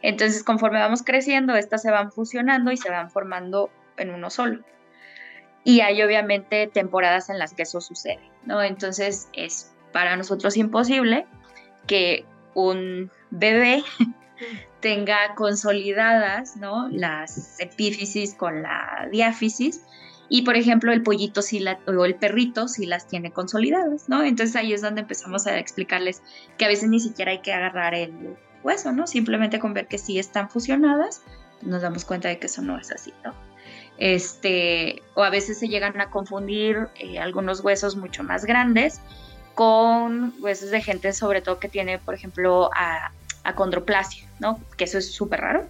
Entonces, conforme vamos creciendo, estas se van fusionando y se van formando en uno solo. Y hay obviamente temporadas en las que eso sucede, ¿no? Entonces, es para nosotros imposible que un bebé [laughs] tenga consolidadas, ¿no? Las epífisis con la diáfisis y por ejemplo el pollito sí la, o el perrito sí las tiene consolidadas, ¿no? Entonces ahí es donde empezamos a explicarles que a veces ni siquiera hay que agarrar el hueso, ¿no? Simplemente con ver que sí están fusionadas, nos damos cuenta de que eso no es así, ¿no? Este, o a veces se llegan a confundir eh, algunos huesos mucho más grandes con huesos de gente sobre todo que tiene, por ejemplo, acondroplasia, ¿no? Que eso es súper raro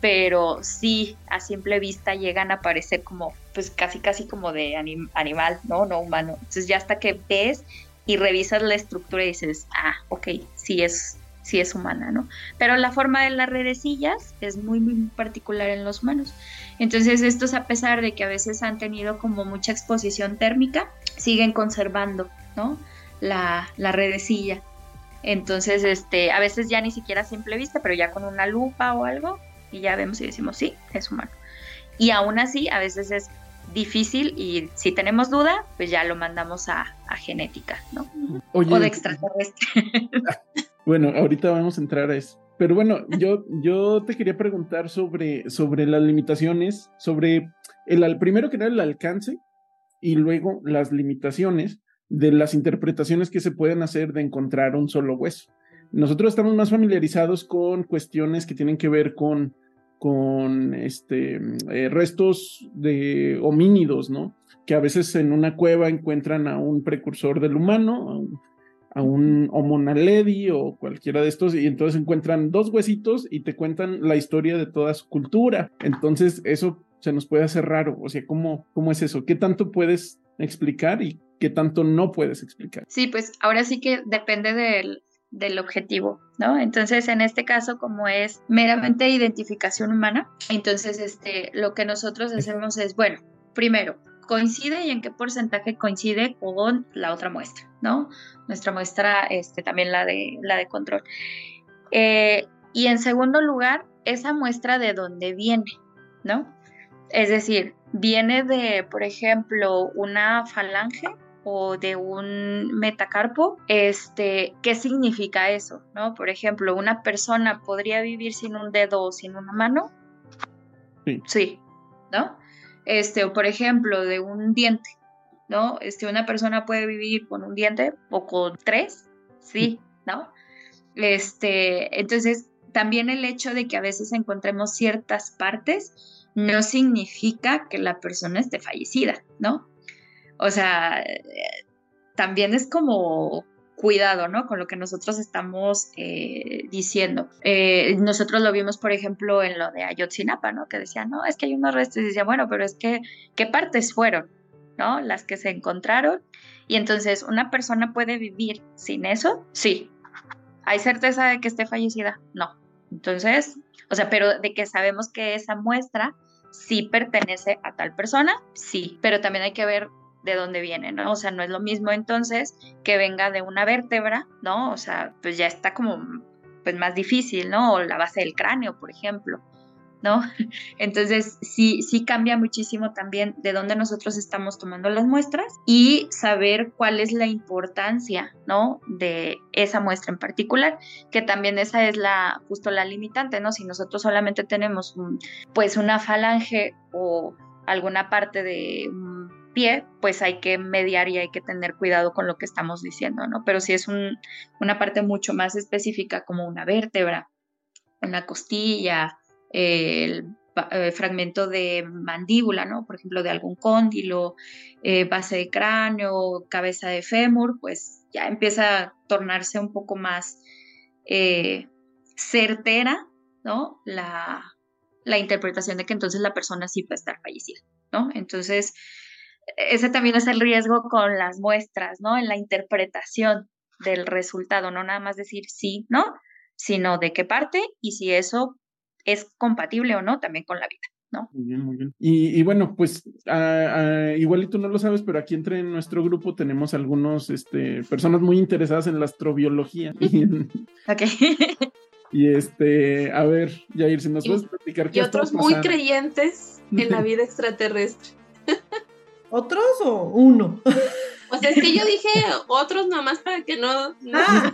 pero sí a simple vista llegan a aparecer como, pues casi casi como de animal, ¿no? No humano. Entonces ya hasta que ves y revisas la estructura y dices, ah, ok, sí es, sí es humana, ¿no? Pero la forma de las redecillas es muy, muy particular en los humanos. Entonces estos a pesar de que a veces han tenido como mucha exposición térmica, siguen conservando, ¿no? La, la redecilla. Entonces, este, a veces ya ni siquiera a simple vista, pero ya con una lupa o algo, y ya vemos y decimos, sí, es humano. Y aún así, a veces es difícil y si tenemos duda, pues ya lo mandamos a, genética, ¿no? o de extraterrestre. [laughs] bueno, ahorita vamos a entrar a eso. Pero bueno, yo, yo te quería preguntar sobre, sobre las limitaciones, sobre el, primero que era el alcance y luego las limitaciones de las interpretaciones que se pueden hacer de encontrar un solo hueso. Nosotros estamos más familiarizados con cuestiones que tienen que ver con con este, eh, restos de homínidos, ¿no? Que a veces en una cueva encuentran a un precursor del humano, a un, Homo naledi o cualquiera de estos, y entonces encuentran dos huesitos y te cuentan la historia de toda su cultura. Entonces, eso se nos puede hacer raro. O sea, ¿cómo, cómo es eso? ¿Qué tanto puedes explicar y qué tanto no puedes explicar? Sí, pues ahora sí que depende del, del objetivo, ¿no? Entonces, en este caso, como es meramente identificación humana, entonces, este, lo que nosotros hacemos es, bueno, primero, coincide y en qué porcentaje coincide con la otra muestra, ¿no? Nuestra muestra, este, también la de, la de control. Eh, y en segundo lugar, esa muestra de dónde viene, ¿no? Es decir, viene de, por ejemplo, una falange o de un metacarpo, este, ¿qué significa eso? ¿No? Por ejemplo, una persona podría vivir sin un dedo o sin una mano. Sí. Sí, ¿no? Este, o por ejemplo, de un diente, ¿no? Este, una persona puede vivir con un diente o con tres, sí, ¿no? Este, entonces, también el hecho de que a veces encontremos ciertas partes no significa que la persona esté fallecida, ¿no? O sea, también es como cuidado, ¿no? Con lo que nosotros estamos eh, diciendo. Eh, nosotros lo vimos, por ejemplo, en lo de Ayotzinapa, ¿no? Que decían, no, es que hay unos restos y decía, bueno, pero es que, ¿qué partes fueron? ¿No? Las que se encontraron. Y entonces, ¿una persona puede vivir sin eso? Sí. ¿Hay certeza de que esté fallecida? No. Entonces, o sea, pero de que sabemos que esa muestra sí pertenece a tal persona, sí, pero también hay que ver de dónde viene, ¿no? O sea, no es lo mismo entonces que venga de una vértebra, ¿no? O sea, pues ya está como pues más difícil, ¿no? O la base del cráneo, por ejemplo. ¿no? [laughs] Entonces, sí, sí cambia muchísimo también de dónde nosotros estamos tomando las muestras y saber cuál es la importancia, ¿no? De esa muestra en particular, que también esa es la, justo la limitante, ¿no? Si nosotros solamente tenemos, pues, una falange o alguna parte de un pie, pues hay que mediar y hay que tener cuidado con lo que estamos diciendo, ¿no? Pero si es una parte mucho más específica como una vértebra, una costilla, el eh, fragmento de mandíbula, ¿no? Por ejemplo, de algún cóndilo, eh, base de cráneo, cabeza de fémur, pues ya empieza a tornarse un poco más eh, certera, ¿no? La, la, interpretación de que entonces la persona sí puede estar fallecida, ¿no? Entonces, ese también es el riesgo con las muestras, ¿no? En la interpretación del resultado, no nada más decir sí, ¿no? Sino de qué parte y si eso es compatible o no también con la vida. ¿no? Muy bien, muy bien. Y, bueno, pues igual y tú no lo sabes, pero aquí entre nuestro grupo tenemos algunos este, personas muy interesadas en la astrobiología. [laughs] ok. [laughs] Y este, a ver, Jair, si nos puedes platicar qué Y otros muy creyentes en la vida extraterrestre. [laughs] ¿Otros o uno? Pues es que yo dije otros nomás para que no. no ah.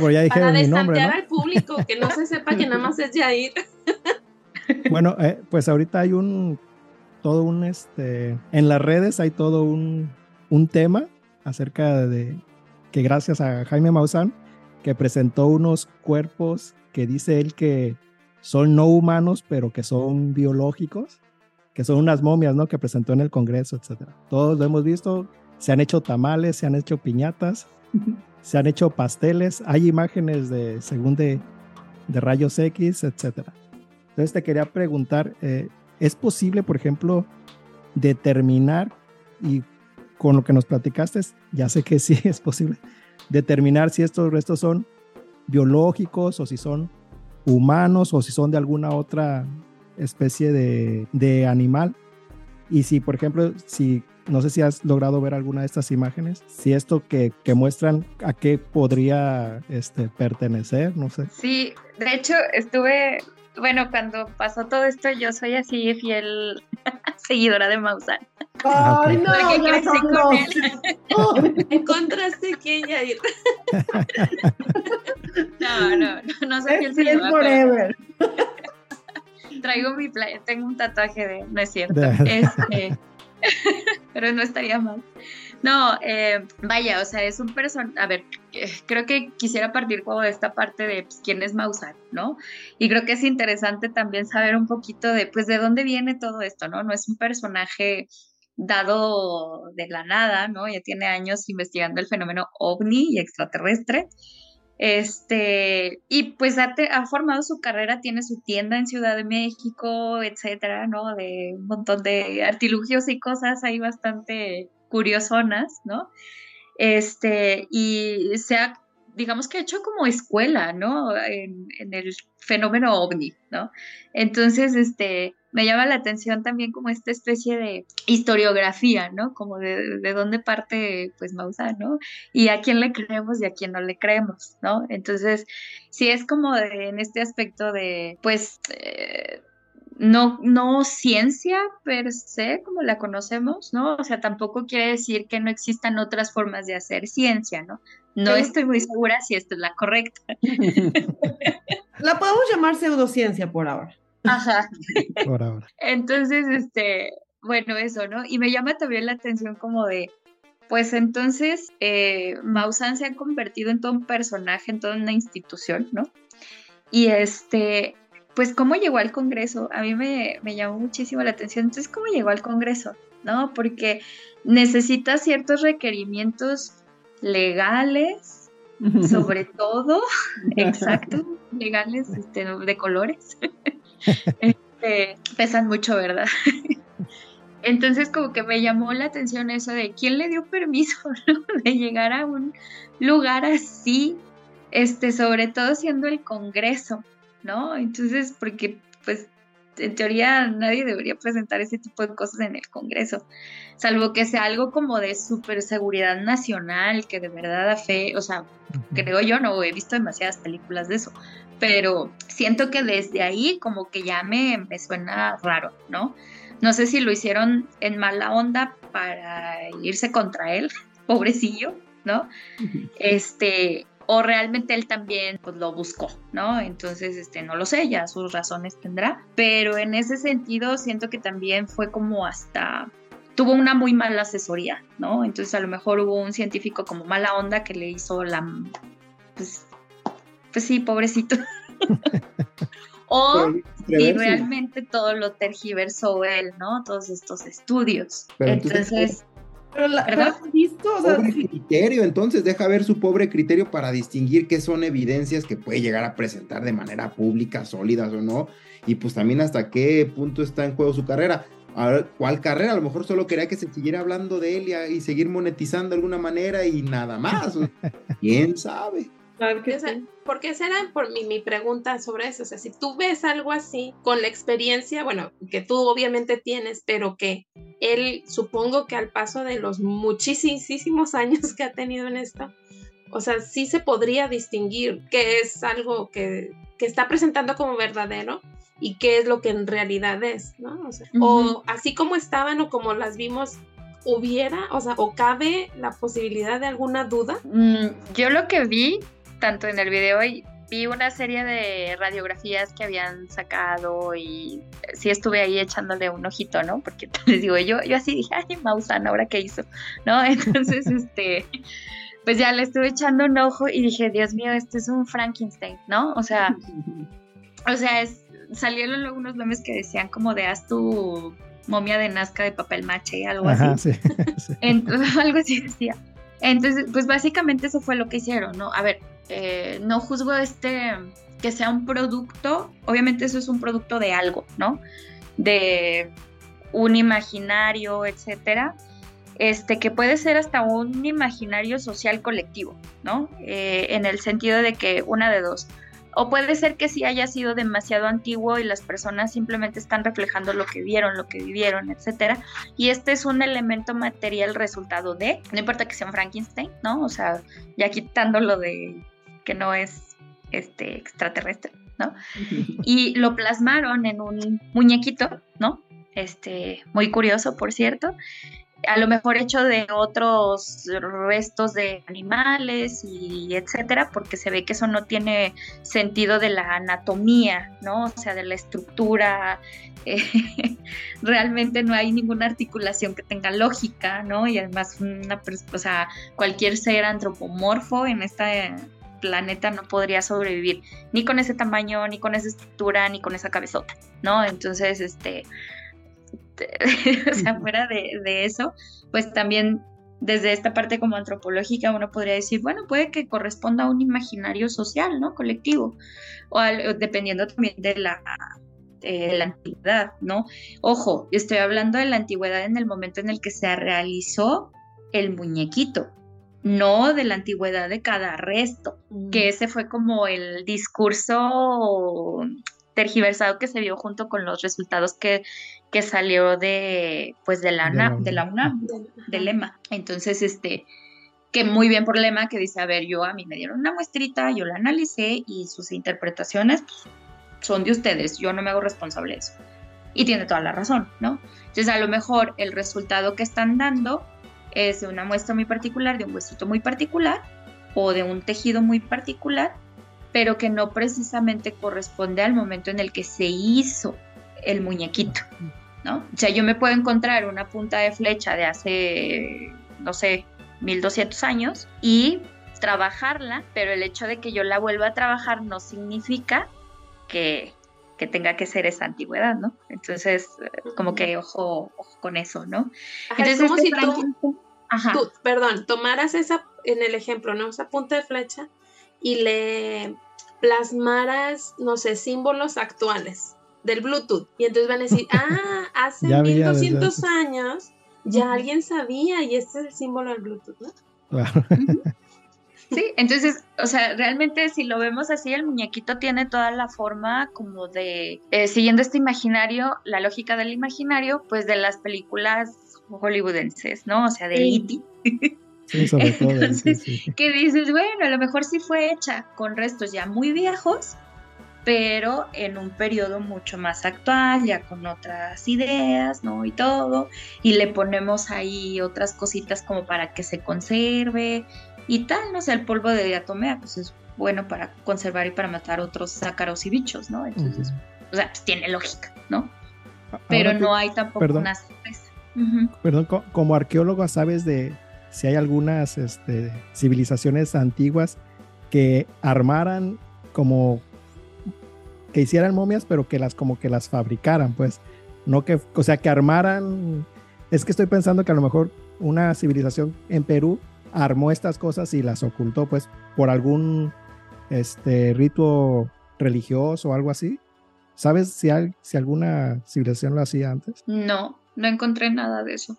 pues ya para mi nombre, al público, que no se sepa que nada más es Jair. Bueno, eh, pues ahorita hay un. Todo un. este En las redes hay todo un, un tema acerca de que gracias a Jaime Maussan, que presentó unos cuerpos que dice él que son no humanos, pero que son biológicos, que son unas momias, ¿no? Que presentó en el Congreso, etcétera. Todos lo hemos visto, se han hecho tamales, se han hecho piñatas, se han hecho pasteles, hay imágenes de, según de, rayos X, etc. Entonces te quería preguntar, eh, ¿es posible, por ejemplo, determinar, y con lo que nos platicaste, ya sé que sí es posible, determinar si estos restos son biológicos o si son humanos o si son de alguna otra especie de, de animal? Y si, por ejemplo, si no sé si has logrado ver alguna de estas imágenes, si esto que, que muestran a qué podría este, pertenecer, no sé. Sí, de hecho estuve, bueno, cuando pasó todo esto yo soy así fiel [laughs] seguidora de Maussan. ¡Ay, no! Porque crecí con él. [laughs] ¿Encontraste quién, Yair? [laughs] no, no, no, no soy fiel seguidora. forever. Traigo mi playa, tengo un tatuaje de, no es cierto. [laughs] Este, [laughs] pero no estaría mal. No, eh, vaya, o sea, es un personaje, a ver, eh, creo que quisiera partir como de esta parte de pues, quién es Maussan, ¿no? Y creo que es interesante también saber un poquito de, pues, de dónde viene todo esto, ¿no? No es un personaje dado de la nada, ¿no? Ya tiene años investigando el fenómeno ovni y extraterrestre. Este, y pues ha, formado su carrera, tiene su tienda en Ciudad de México, etcétera, ¿no? De un montón de artilugios y cosas ahí bastante curiosonas, ¿no? Este, y se ha, digamos que ha hecho como escuela, ¿no? En, en el fenómeno ovni, ¿no? Entonces, este, me llama la atención también como esta especie de historiografía, ¿no? Como de, de dónde parte, pues, Mausa, ¿no? Y a quién le creemos y a quién no le creemos, ¿no? Entonces, sí es como en este aspecto de, pues, eh, no, no ciencia per se, como la conocemos, ¿no? O sea, tampoco quiere decir que no existan otras formas de hacer ciencia, ¿no? No estoy muy segura si esta es la correcta. [laughs] La podemos llamar pseudociencia por ahora. Ajá. Por ahora. Entonces, este, bueno, eso, ¿no? Y me llama también la atención como de, pues entonces, eh, Maussan se ha convertido en todo un personaje, en toda una institución, ¿no? Y este, pues cómo llegó al Congreso, a mí me, me llamó muchísimo la atención. Entonces, ¿cómo llegó al Congreso? ¿no? Porque necesita ciertos requerimientos legales, [laughs] sobre todo, [laughs] exacto, legales este, de colores. [laughs] [laughs] Este, pesan mucho, ¿verdad? [laughs] Entonces como que me llamó la atención eso de quién le dio permiso [laughs] de llegar a un lugar así, este, sobre todo siendo el Congreso, ¿no? Entonces, porque pues en teoría nadie debería presentar ese tipo de cosas en el Congreso, salvo que sea algo como de super seguridad nacional, que de verdad da fe, o sea, creo yo, no he visto demasiadas películas de eso, pero siento que desde ahí como que ya me, me suena raro, ¿no? No sé si lo hicieron en mala onda para irse contra él, [laughs] pobrecillo, ¿no? [laughs] Este, o realmente él también pues, lo buscó, ¿no? Entonces, este, no lo sé, ya sus razones tendrá, pero en ese sentido siento que también fue como hasta tuvo una muy mala asesoría, ¿no? Entonces a lo mejor hubo un científico como mala onda que le hizo la, pues, pues sí, pobrecito. [laughs] o si realmente todo lo tergiversó él, ¿no? Todos estos estudios. entonces pero la, visto, o sea, pobre criterio, entonces deja ver su pobre criterio para distinguir qué son evidencias que puede llegar a presentar de manera pública, sólidas o no, y pues también hasta qué punto está en juego su carrera. ¿Cuál carrera? A lo mejor solo quería que se siguiera hablando de él y, seguir monetizando de alguna manera y nada más. [laughs] ¿Quién sabe? Porque esa era por mi, mi pregunta sobre eso. O sea, si tú ves algo así con la experiencia, bueno, que tú obviamente tienes, pero que él, supongo que al paso de los muchísimos [laughs] años que ha tenido en esto, o sea, sí se podría distinguir qué es algo que, que está presentando como verdadero y qué es lo que en realidad es, ¿no? O, sea, o así como estaban o como las vimos hubiera, o sea, o cabe la posibilidad de alguna duda? Mm, yo lo que vi tanto en el video y vi una serie de radiografías que habían sacado y sí estuve ahí echándole un ojito, ¿no? Porque [laughs] les digo, yo, yo así dije, ay, Mausan, ¿ahora qué hizo? ¿No? [laughs] Entonces, este, pues ya le estuve echando un ojo y dije, Dios mío, este es un Frankenstein, ¿no? O sea, o sea, es, salieron algunos memes que decían como de haz tu momia de Nazca de papel mache, algo así. [laughs] Entonces, algo así decía. Entonces, pues básicamente eso fue lo que hicieron, ¿no? A ver, eh, no juzgo este que sea un producto, obviamente eso es un producto de algo, ¿no? De un imaginario, etcétera, este, que puede ser hasta un imaginario social colectivo, ¿no? Eh, en el sentido de que una de dos, o puede ser que sí haya sido demasiado antiguo y las personas simplemente están reflejando lo que vieron, lo que vivieron, etcétera. Y este es un elemento material resultado de, no importa que sea un Frankenstein, ¿no? O sea, ya quitando lo de que no es este extraterrestre, ¿no? Y lo plasmaron en un muñequito, ¿no? Este, muy curioso, por cierto a lo mejor hecho de otros restos de animales y etcétera, porque se ve que eso no tiene sentido de la anatomía, ¿no? O sea, de la estructura, [laughs] eh, realmente no hay ninguna articulación que tenga lógica, ¿no? Y además, una, o sea, cualquier ser antropomorfo en este planeta no podría sobrevivir ni con ese tamaño, ni con esa estructura, ni con esa cabezota, ¿no? Entonces, este, [laughs] o sea, fuera de, eso, pues también desde esta parte como antropológica uno podría decir, bueno, puede que corresponda a un imaginario social, ¿no? Colectivo, o, dependiendo también de la, la antigüedad, ¿no? Ojo, estoy hablando de la antigüedad en el momento en el que se realizó el muñequito, no de la antigüedad de cada resto, que mm. ese fue como el discurso tergiversado que se vio junto con los resultados que, que salió de pues de la, de la UNAM, de Lema. Entonces, este, que muy bien por Lema que dice, a ver, yo a mí me dieron una muestrita, yo la analicé y sus interpretaciones pues, son de ustedes, yo no me hago responsable de eso. Y tiene toda la razón, ¿no? Entonces, a lo mejor el resultado que están dando es de una muestra muy particular, de un huesito muy particular o de un tejido muy particular pero que no precisamente corresponde al momento en el que se hizo el muñequito, ¿no? O sea, yo me puedo encontrar una punta de flecha de hace, no sé, 1200 años y trabajarla, pero el hecho de que yo la vuelva a trabajar no significa que que tenga que ser esa antigüedad, ¿no? Entonces, como que ojo, ojo con eso, ¿no? Entonces, es como si tú, tú, perdón, tomaras esa, en el ejemplo, ¿no? Esa punta de flecha y le plasmaras, no sé, símbolos actuales del Bluetooth. Y entonces van a decir, [laughs] ah, hace 1200 años ya alguien sabía y este es el símbolo del Bluetooth, ¿no? Claro. Sí, entonces, o sea, realmente si lo vemos así, el muñequito tiene toda la forma como de, eh, siguiendo este imaginario, la lógica del imaginario, pues de las películas hollywoodenses, ¿no? O sea, de E.T. Sí, sobre todo. Entonces, que dices, bueno, a lo mejor sí fue hecha con restos ya muy viejos, pero en un periodo mucho más actual, ya con otras ideas, ¿no? Y todo, y le ponemos ahí otras cositas como para que se conserve y tal, no sé, el polvo de diatomea, pues es bueno para conservar y para matar otros ácaros y bichos, ¿no? Entonces, o sea, pues tiene lógica, ¿no? Pero no hay tampoco una sorpresa. Perdón, como arqueólogo, ¿sabes de si hay algunas este, civilizaciones antiguas que armaran como que hicieran momias, pero que las como que las fabricaran, pues, no que, o sea, que armaran, es que estoy pensando que a lo mejor una civilización en Perú armó estas cosas y las ocultó, pues, por algún este rito religioso o algo así. ¿Sabes si, hay, si alguna civilización lo hacía antes? No, no encontré nada de eso.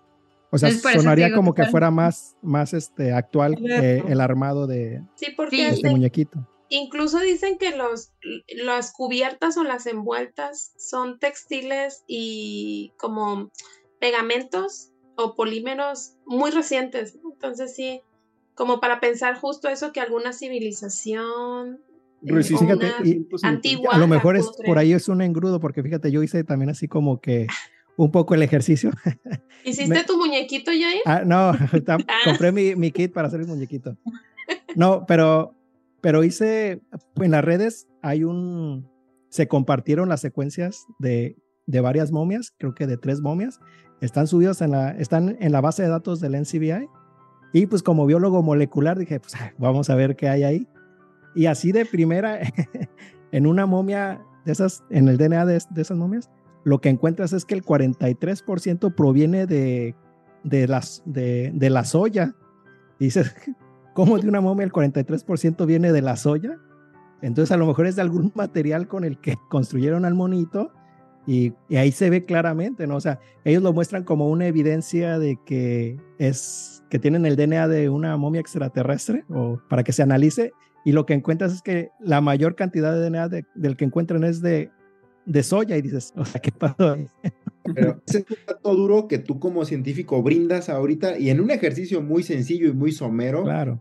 O sea, sonaría como que, fuera más, más este, actual que el armado de, sí, porque este muñequito. Incluso dicen que los, las cubiertas o las envueltas son textiles y como pegamentos o polímeros muy recientes. Entonces sí, como para pensar justo eso que alguna civilización eh, antigua. A lo mejor es por ahí es un engrudo, porque fíjate, yo hice también así como que [laughs] un poco el ejercicio. [laughs] ¿Hiciste tu muñequito, Jair? Ah, no, [laughs] compré mi, mi, kit para hacer el muñequito. No, pero pero hice, en las redes hay un, se compartieron las secuencias de, de varias momias, creo que de tres momias, están subidos en la, están en la base de datos del NCBI. Y pues como biólogo molecular dije, pues vamos a ver qué hay ahí. Y así de primera, [laughs] en una momia de esas, en el DNA de, de esas momias, lo que encuentras es que el 43% proviene de, de, las, de, de la soya. Y dices, [laughs] como de una momia el 43% viene de la soya. Entonces a lo mejor es de algún [laughs] material con el que construyeron al monito y, ahí se ve claramente, ¿no? O sea, ellos lo muestran como una evidencia de que es que tienen el DNA de una momia extraterrestre o para que se analice y lo que encuentras es que la mayor cantidad de DNA del que encuentran es de, de soya y dices, o sea, ¿qué pasó? Pero ese es un dato duro que tú como científico brindas ahorita y en un ejercicio muy sencillo y muy somero claro.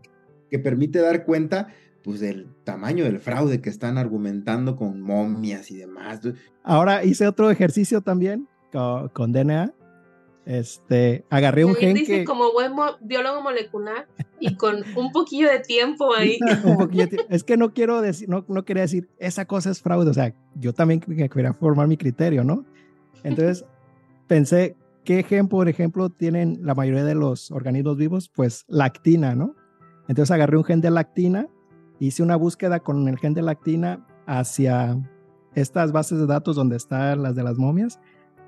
que permite dar cuenta pues del tamaño del fraude que están argumentando con momias y demás. Ahora hice otro ejercicio también con, DNA. Este, agarré un gen dice como buen biólogo molecular y con un poquillo de tiempo ahí. [laughs] Es que no quiero decir, no, no quería decir, esa cosa es fraude, o sea, yo también quería formar mi criterio, ¿no? Entonces, [laughs] pensé, ¿qué gen, por ejemplo, tienen la mayoría de los organismos vivos? Pues lactina, ¿no? Entonces agarré un gen de lactina, hice una búsqueda con el gen de lactina hacia estas bases de datos donde están las de las momias.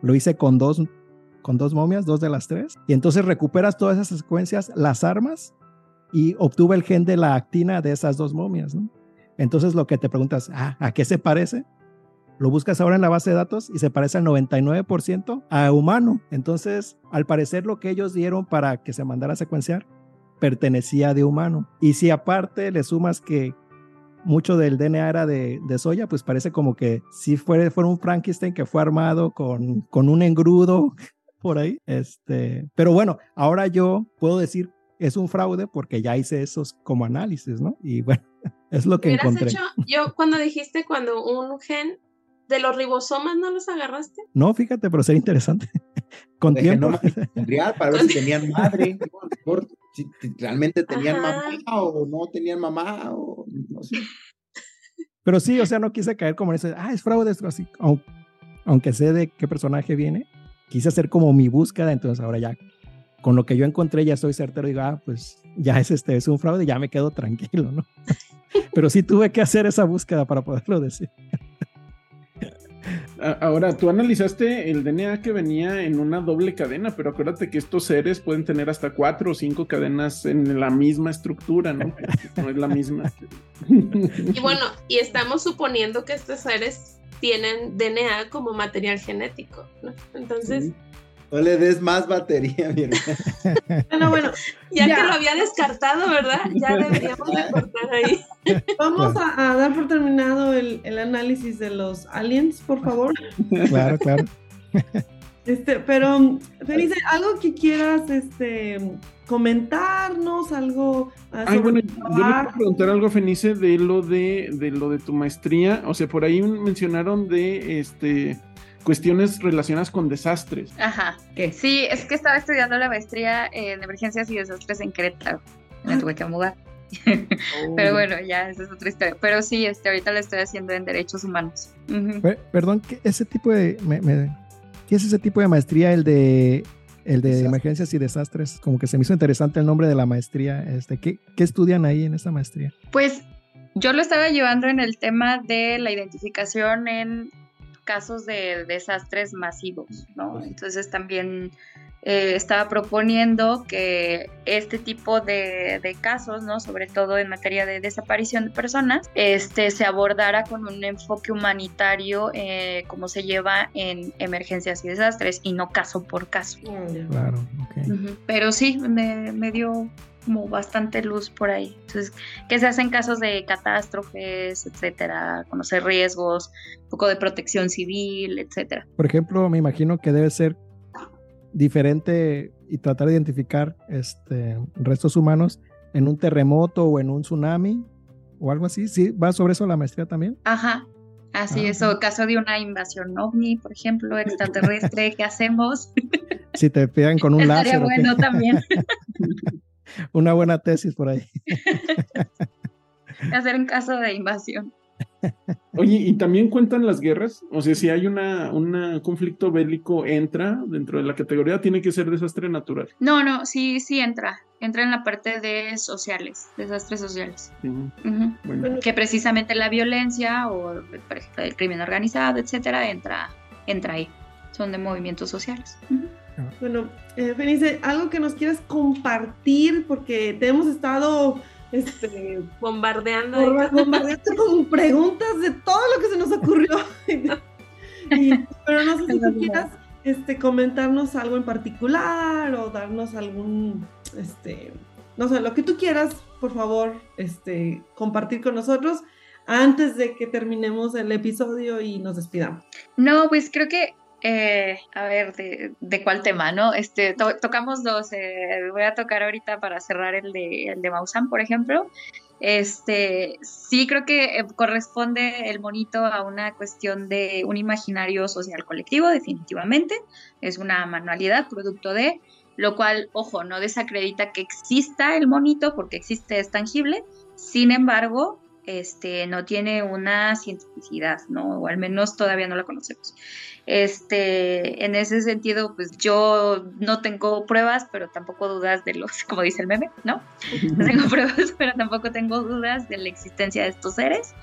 Lo hice con dos, con dos momias, dos de las tres. Y entonces recuperas todas esas secuencias, las armas y obtuve el gen de la actina de esas dos momias. Entonces lo que te preguntas, ah, ¿a qué se parece? Lo buscas ahora en la base de datos y se parece al 99% a humano. Entonces, al parecer lo que ellos dieron para que se mandara a secuenciar pertenecía de humano. Y si aparte le sumas que mucho del DNA era de, soya, pues parece como que si fuera, fuera un Frankenstein que fue armado con, con un engrudo [laughs] por ahí. Este, pero bueno, ahora yo puedo decir es un fraude porque ya hice esos como análisis, ¿no? Y bueno, [laughs] es lo que encontré. yo [laughs] cuando dijiste cuando un gen ¿De los ribosomas no los agarraste? No, fíjate, pero sería interesante. Con tiempo. para ver si tenían madre, [laughs] si realmente tenían mamá o no tenían mamá o no sé. Pero sí, o sea, no quise caer como en ese, ah, es fraude, así, aunque sé de qué personaje viene, quise hacer como mi búsqueda, entonces ahora ya, con lo que yo encontré, ya estoy certero, digo, ah, pues ya es este, es un fraude, ya me quedo tranquilo, ¿no? [laughs] Pero sí tuve que hacer esa búsqueda para poderlo decir. Ahora, tú analizaste el DNA que venía en una doble cadena, pero acuérdate que estos seres pueden tener hasta cuatro o cinco cadenas en la misma estructura, ¿no? [laughs] no es la misma. Y bueno, y estamos suponiendo que estos seres tienen DNA como material genético, ¿no? Entonces... No le des más batería, mi hermano. [laughs] Bueno, bueno, ya, que lo había descartado, ¿verdad? Ya deberíamos de cortar ahí. Vamos a, dar por terminado el, el, análisis de los aliens, por favor. Claro, claro. Este, pero, Felice, algo que quieras este, comentarnos, algo. Ay, bueno, yo le quiero preguntar algo, Fenice, de lo de, de lo de tu maestría. O sea, por ahí mencionaron de este cuestiones relacionadas con desastres. Ajá, que sí, es que estaba estudiando la maestría en emergencias y desastres en Querétaro. Me tuve que mudar. Pero bueno, ya, esa es otra historia. Pero sí, este, ahorita la estoy haciendo en derechos humanos. Perdón, ¿qué, ese tipo de, ¿qué es ese tipo de maestría, el de el de emergencias y desastres? Como que se me hizo interesante el nombre de la maestría. Este, ¿qué, ¿Qué estudian ahí en esa maestría? Pues yo lo estaba llevando en el tema de la identificación en casos de desastres masivos, ¿no? Entonces también eh, estaba proponiendo que este tipo de, casos, ¿no? Sobre todo en materia de desaparición de personas, este, se abordara con un enfoque humanitario eh, como se lleva en emergencias y desastres y no caso por caso. Claro, Pero sí, me, me dio como bastante luz por ahí. Entonces, ¿qué se hace en casos de catástrofes, etcétera? Conocer riesgos, un poco de protección civil, etcétera. Por ejemplo, me imagino que debe ser diferente y tratar de identificar este, restos humanos en un terremoto o en un tsunami o algo así. ¿Sí? ¿Va sobre eso la maestría también? Ajá. Así es, o caso de una invasión ovni, por ejemplo, extraterrestre, ¿qué hacemos? [laughs] Si te pegan con un [laughs] láser. Estaría bueno también. [laughs] Una buena tesis por ahí. [laughs] Hacer un caso de invasión. Oye, ¿y también cuentan las guerras? O sea, si hay una, un conflicto bélico, ¿entra dentro de la categoría? ¿Tiene que ser desastre natural? No, no, sí, sí entra. Entra en la parte de sociales, desastres sociales. Que precisamente la violencia o, por ejemplo, el crimen organizado, etcétera, entra, entra ahí. Son de movimientos sociales. Bueno, eh, Felice, algo que nos quieras compartir, porque te hemos estado este, bombardeando. bombardeando con [laughs] preguntas de todo lo que se nos ocurrió. [laughs] pero no sé si tú quieras este, comentarnos algo en particular o darnos algún, este, no sé, lo que tú quieras, por favor, este, compartir con nosotros antes de que terminemos el episodio y nos despidamos. No, pues creo que eh, a ver, de, de, cuál tema, ¿no? Este, tocamos dos. Eh, voy a tocar ahorita para cerrar el de, el de Maussan, por ejemplo. Este, sí creo que eh, corresponde el monito a una cuestión de un imaginario social colectivo, definitivamente. Es una manualidad, producto de, lo cual, ojo, no desacredita que exista el monito, porque existe, es tangible. Sin embargo, este, no tiene una cientificidad, ¿no? O al menos todavía no la conocemos. Este, en ese sentido, pues yo no tengo pruebas, pero tampoco dudas de los, [laughs] como dice el meme, ¿no? No tengo pruebas, [laughs] pero tampoco tengo dudas de la existencia de estos seres.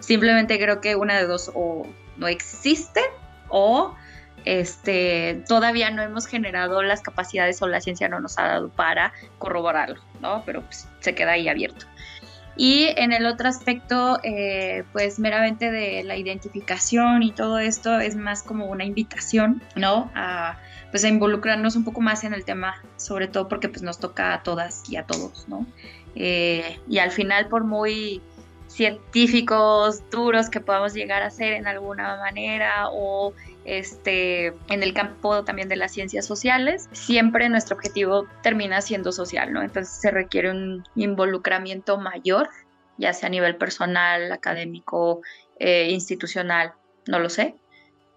Simplemente creo que una de dos o no existe o este, todavía no hemos generado las capacidades o la ciencia no nos ha dado para corroborarlo, ¿no? Pero pues, se queda ahí abierto. Y en el otro aspecto, eh, pues meramente de la identificación y todo esto es más como una invitación, ¿no? A, pues a involucrarnos un poco más en el tema, sobre todo porque pues nos toca a todas y a todos, ¿no? Eh, y al final, por muy científicos duros que podamos llegar a ser en alguna manera o este, en el campo también de las ciencias sociales, siempre nuestro objetivo termina siendo social, ¿no? Entonces se requiere un involucramiento mayor, ya sea a nivel personal, académico, eh, institucional, no lo sé,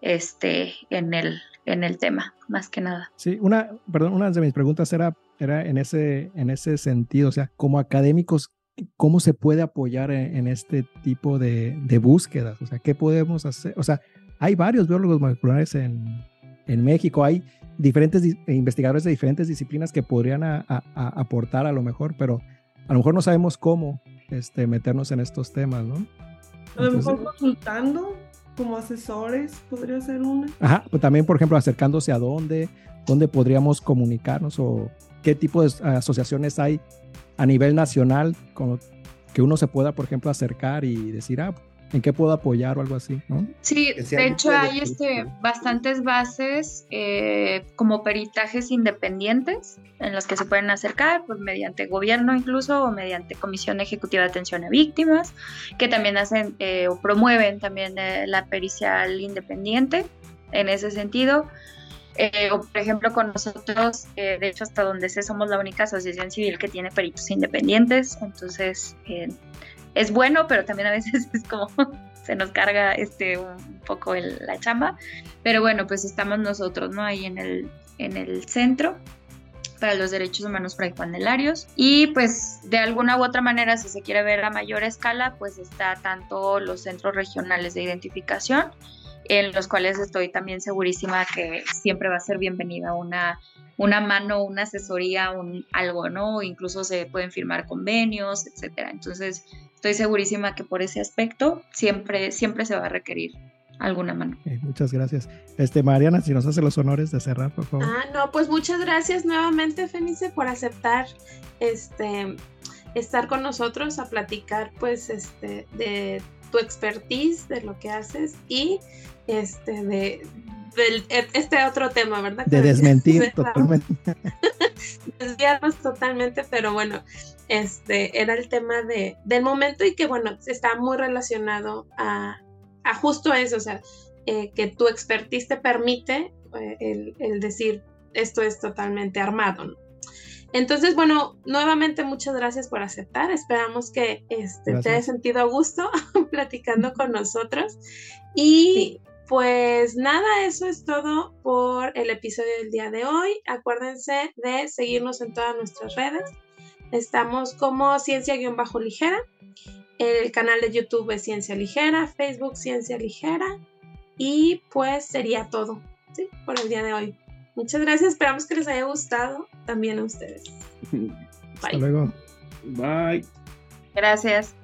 este, en el, en el tema, más que nada. Sí, una, perdón, una de mis preguntas era, era en, ese, en ese sentido, o sea, como académicos, ¿cómo se puede apoyar en, este tipo de, de, búsquedas? O sea, ¿qué podemos hacer? O sea, hay varios biólogos moleculares en, en México, hay diferentes investigadores de diferentes disciplinas que podrían aportar a lo mejor, pero a lo mejor no sabemos cómo este, meternos en estos temas, ¿no? a lo mejor consultando como asesores, podría ser una. Ajá, pues también, por ejemplo, acercándose a dónde, dónde podríamos comunicarnos o qué tipo de asociaciones hay a nivel nacional con que uno se pueda, por ejemplo, acercar y decir, ah, ¿En qué puedo apoyar o algo así? ¿no? Sí, de hecho hay este, bastantes bases eh, como peritajes independientes en los que se pueden acercar, pues mediante gobierno incluso o mediante Comisión Ejecutiva de Atención a Víctimas, que también hacen eh, o promueven también eh, la pericial independiente en ese sentido. O por ejemplo con nosotros, de hecho hasta donde sé somos la única asociación civil que tiene peritos independientes, entonces es bueno, pero también a veces [laughs] es como se nos carga este un poco la chamba. Pero bueno, pues estamos nosotros, ¿no? Ahí en el, en el centro para los derechos humanos fray-panelarios y pues de alguna u otra manera si se quiere ver a mayor escala pues está tanto los centros regionales de identificación en los cuales estoy también segurísima que siempre va a ser bienvenida una, una mano, una asesoría, un algo, ¿no? Incluso se pueden firmar convenios, etcétera. Entonces, estoy segurísima que por ese aspecto siempre, siempre se va a requerir alguna mano. muchas gracias. Este, Mariana, si nos hace los honores de cerrar, por favor. Ah, no, pues muchas gracias nuevamente, Fenice, por aceptar este estar con nosotros a platicar pues este de tu expertise, de lo que haces y este de este otro tema, ¿verdad? De desmentir [laughs] totalmente. [laughs] Desviarnos totalmente, pero bueno, este era el tema de, del momento y que bueno, está muy relacionado a, a justo eso, o sea, eh, que tu expertise te permite eh, el, el, decir esto es totalmente armado, ¿no? Entonces, bueno, nuevamente muchas gracias por aceptar. Esperamos que este, te haya sentido a gusto [laughs] platicando con nosotros. Y pues nada, eso es todo por el episodio del día de hoy. Acuérdense de seguirnos en todas nuestras redes. Estamos como Ciencia-Ligera. El canal de YouTube es Ciencia Ligera, Facebook Ciencia Ligera. Y pues sería todo ¿sí? por el día de hoy. Muchas gracias, esperamos que les haya gustado también a ustedes. [laughs] Bye. Hasta luego. Bye. Gracias.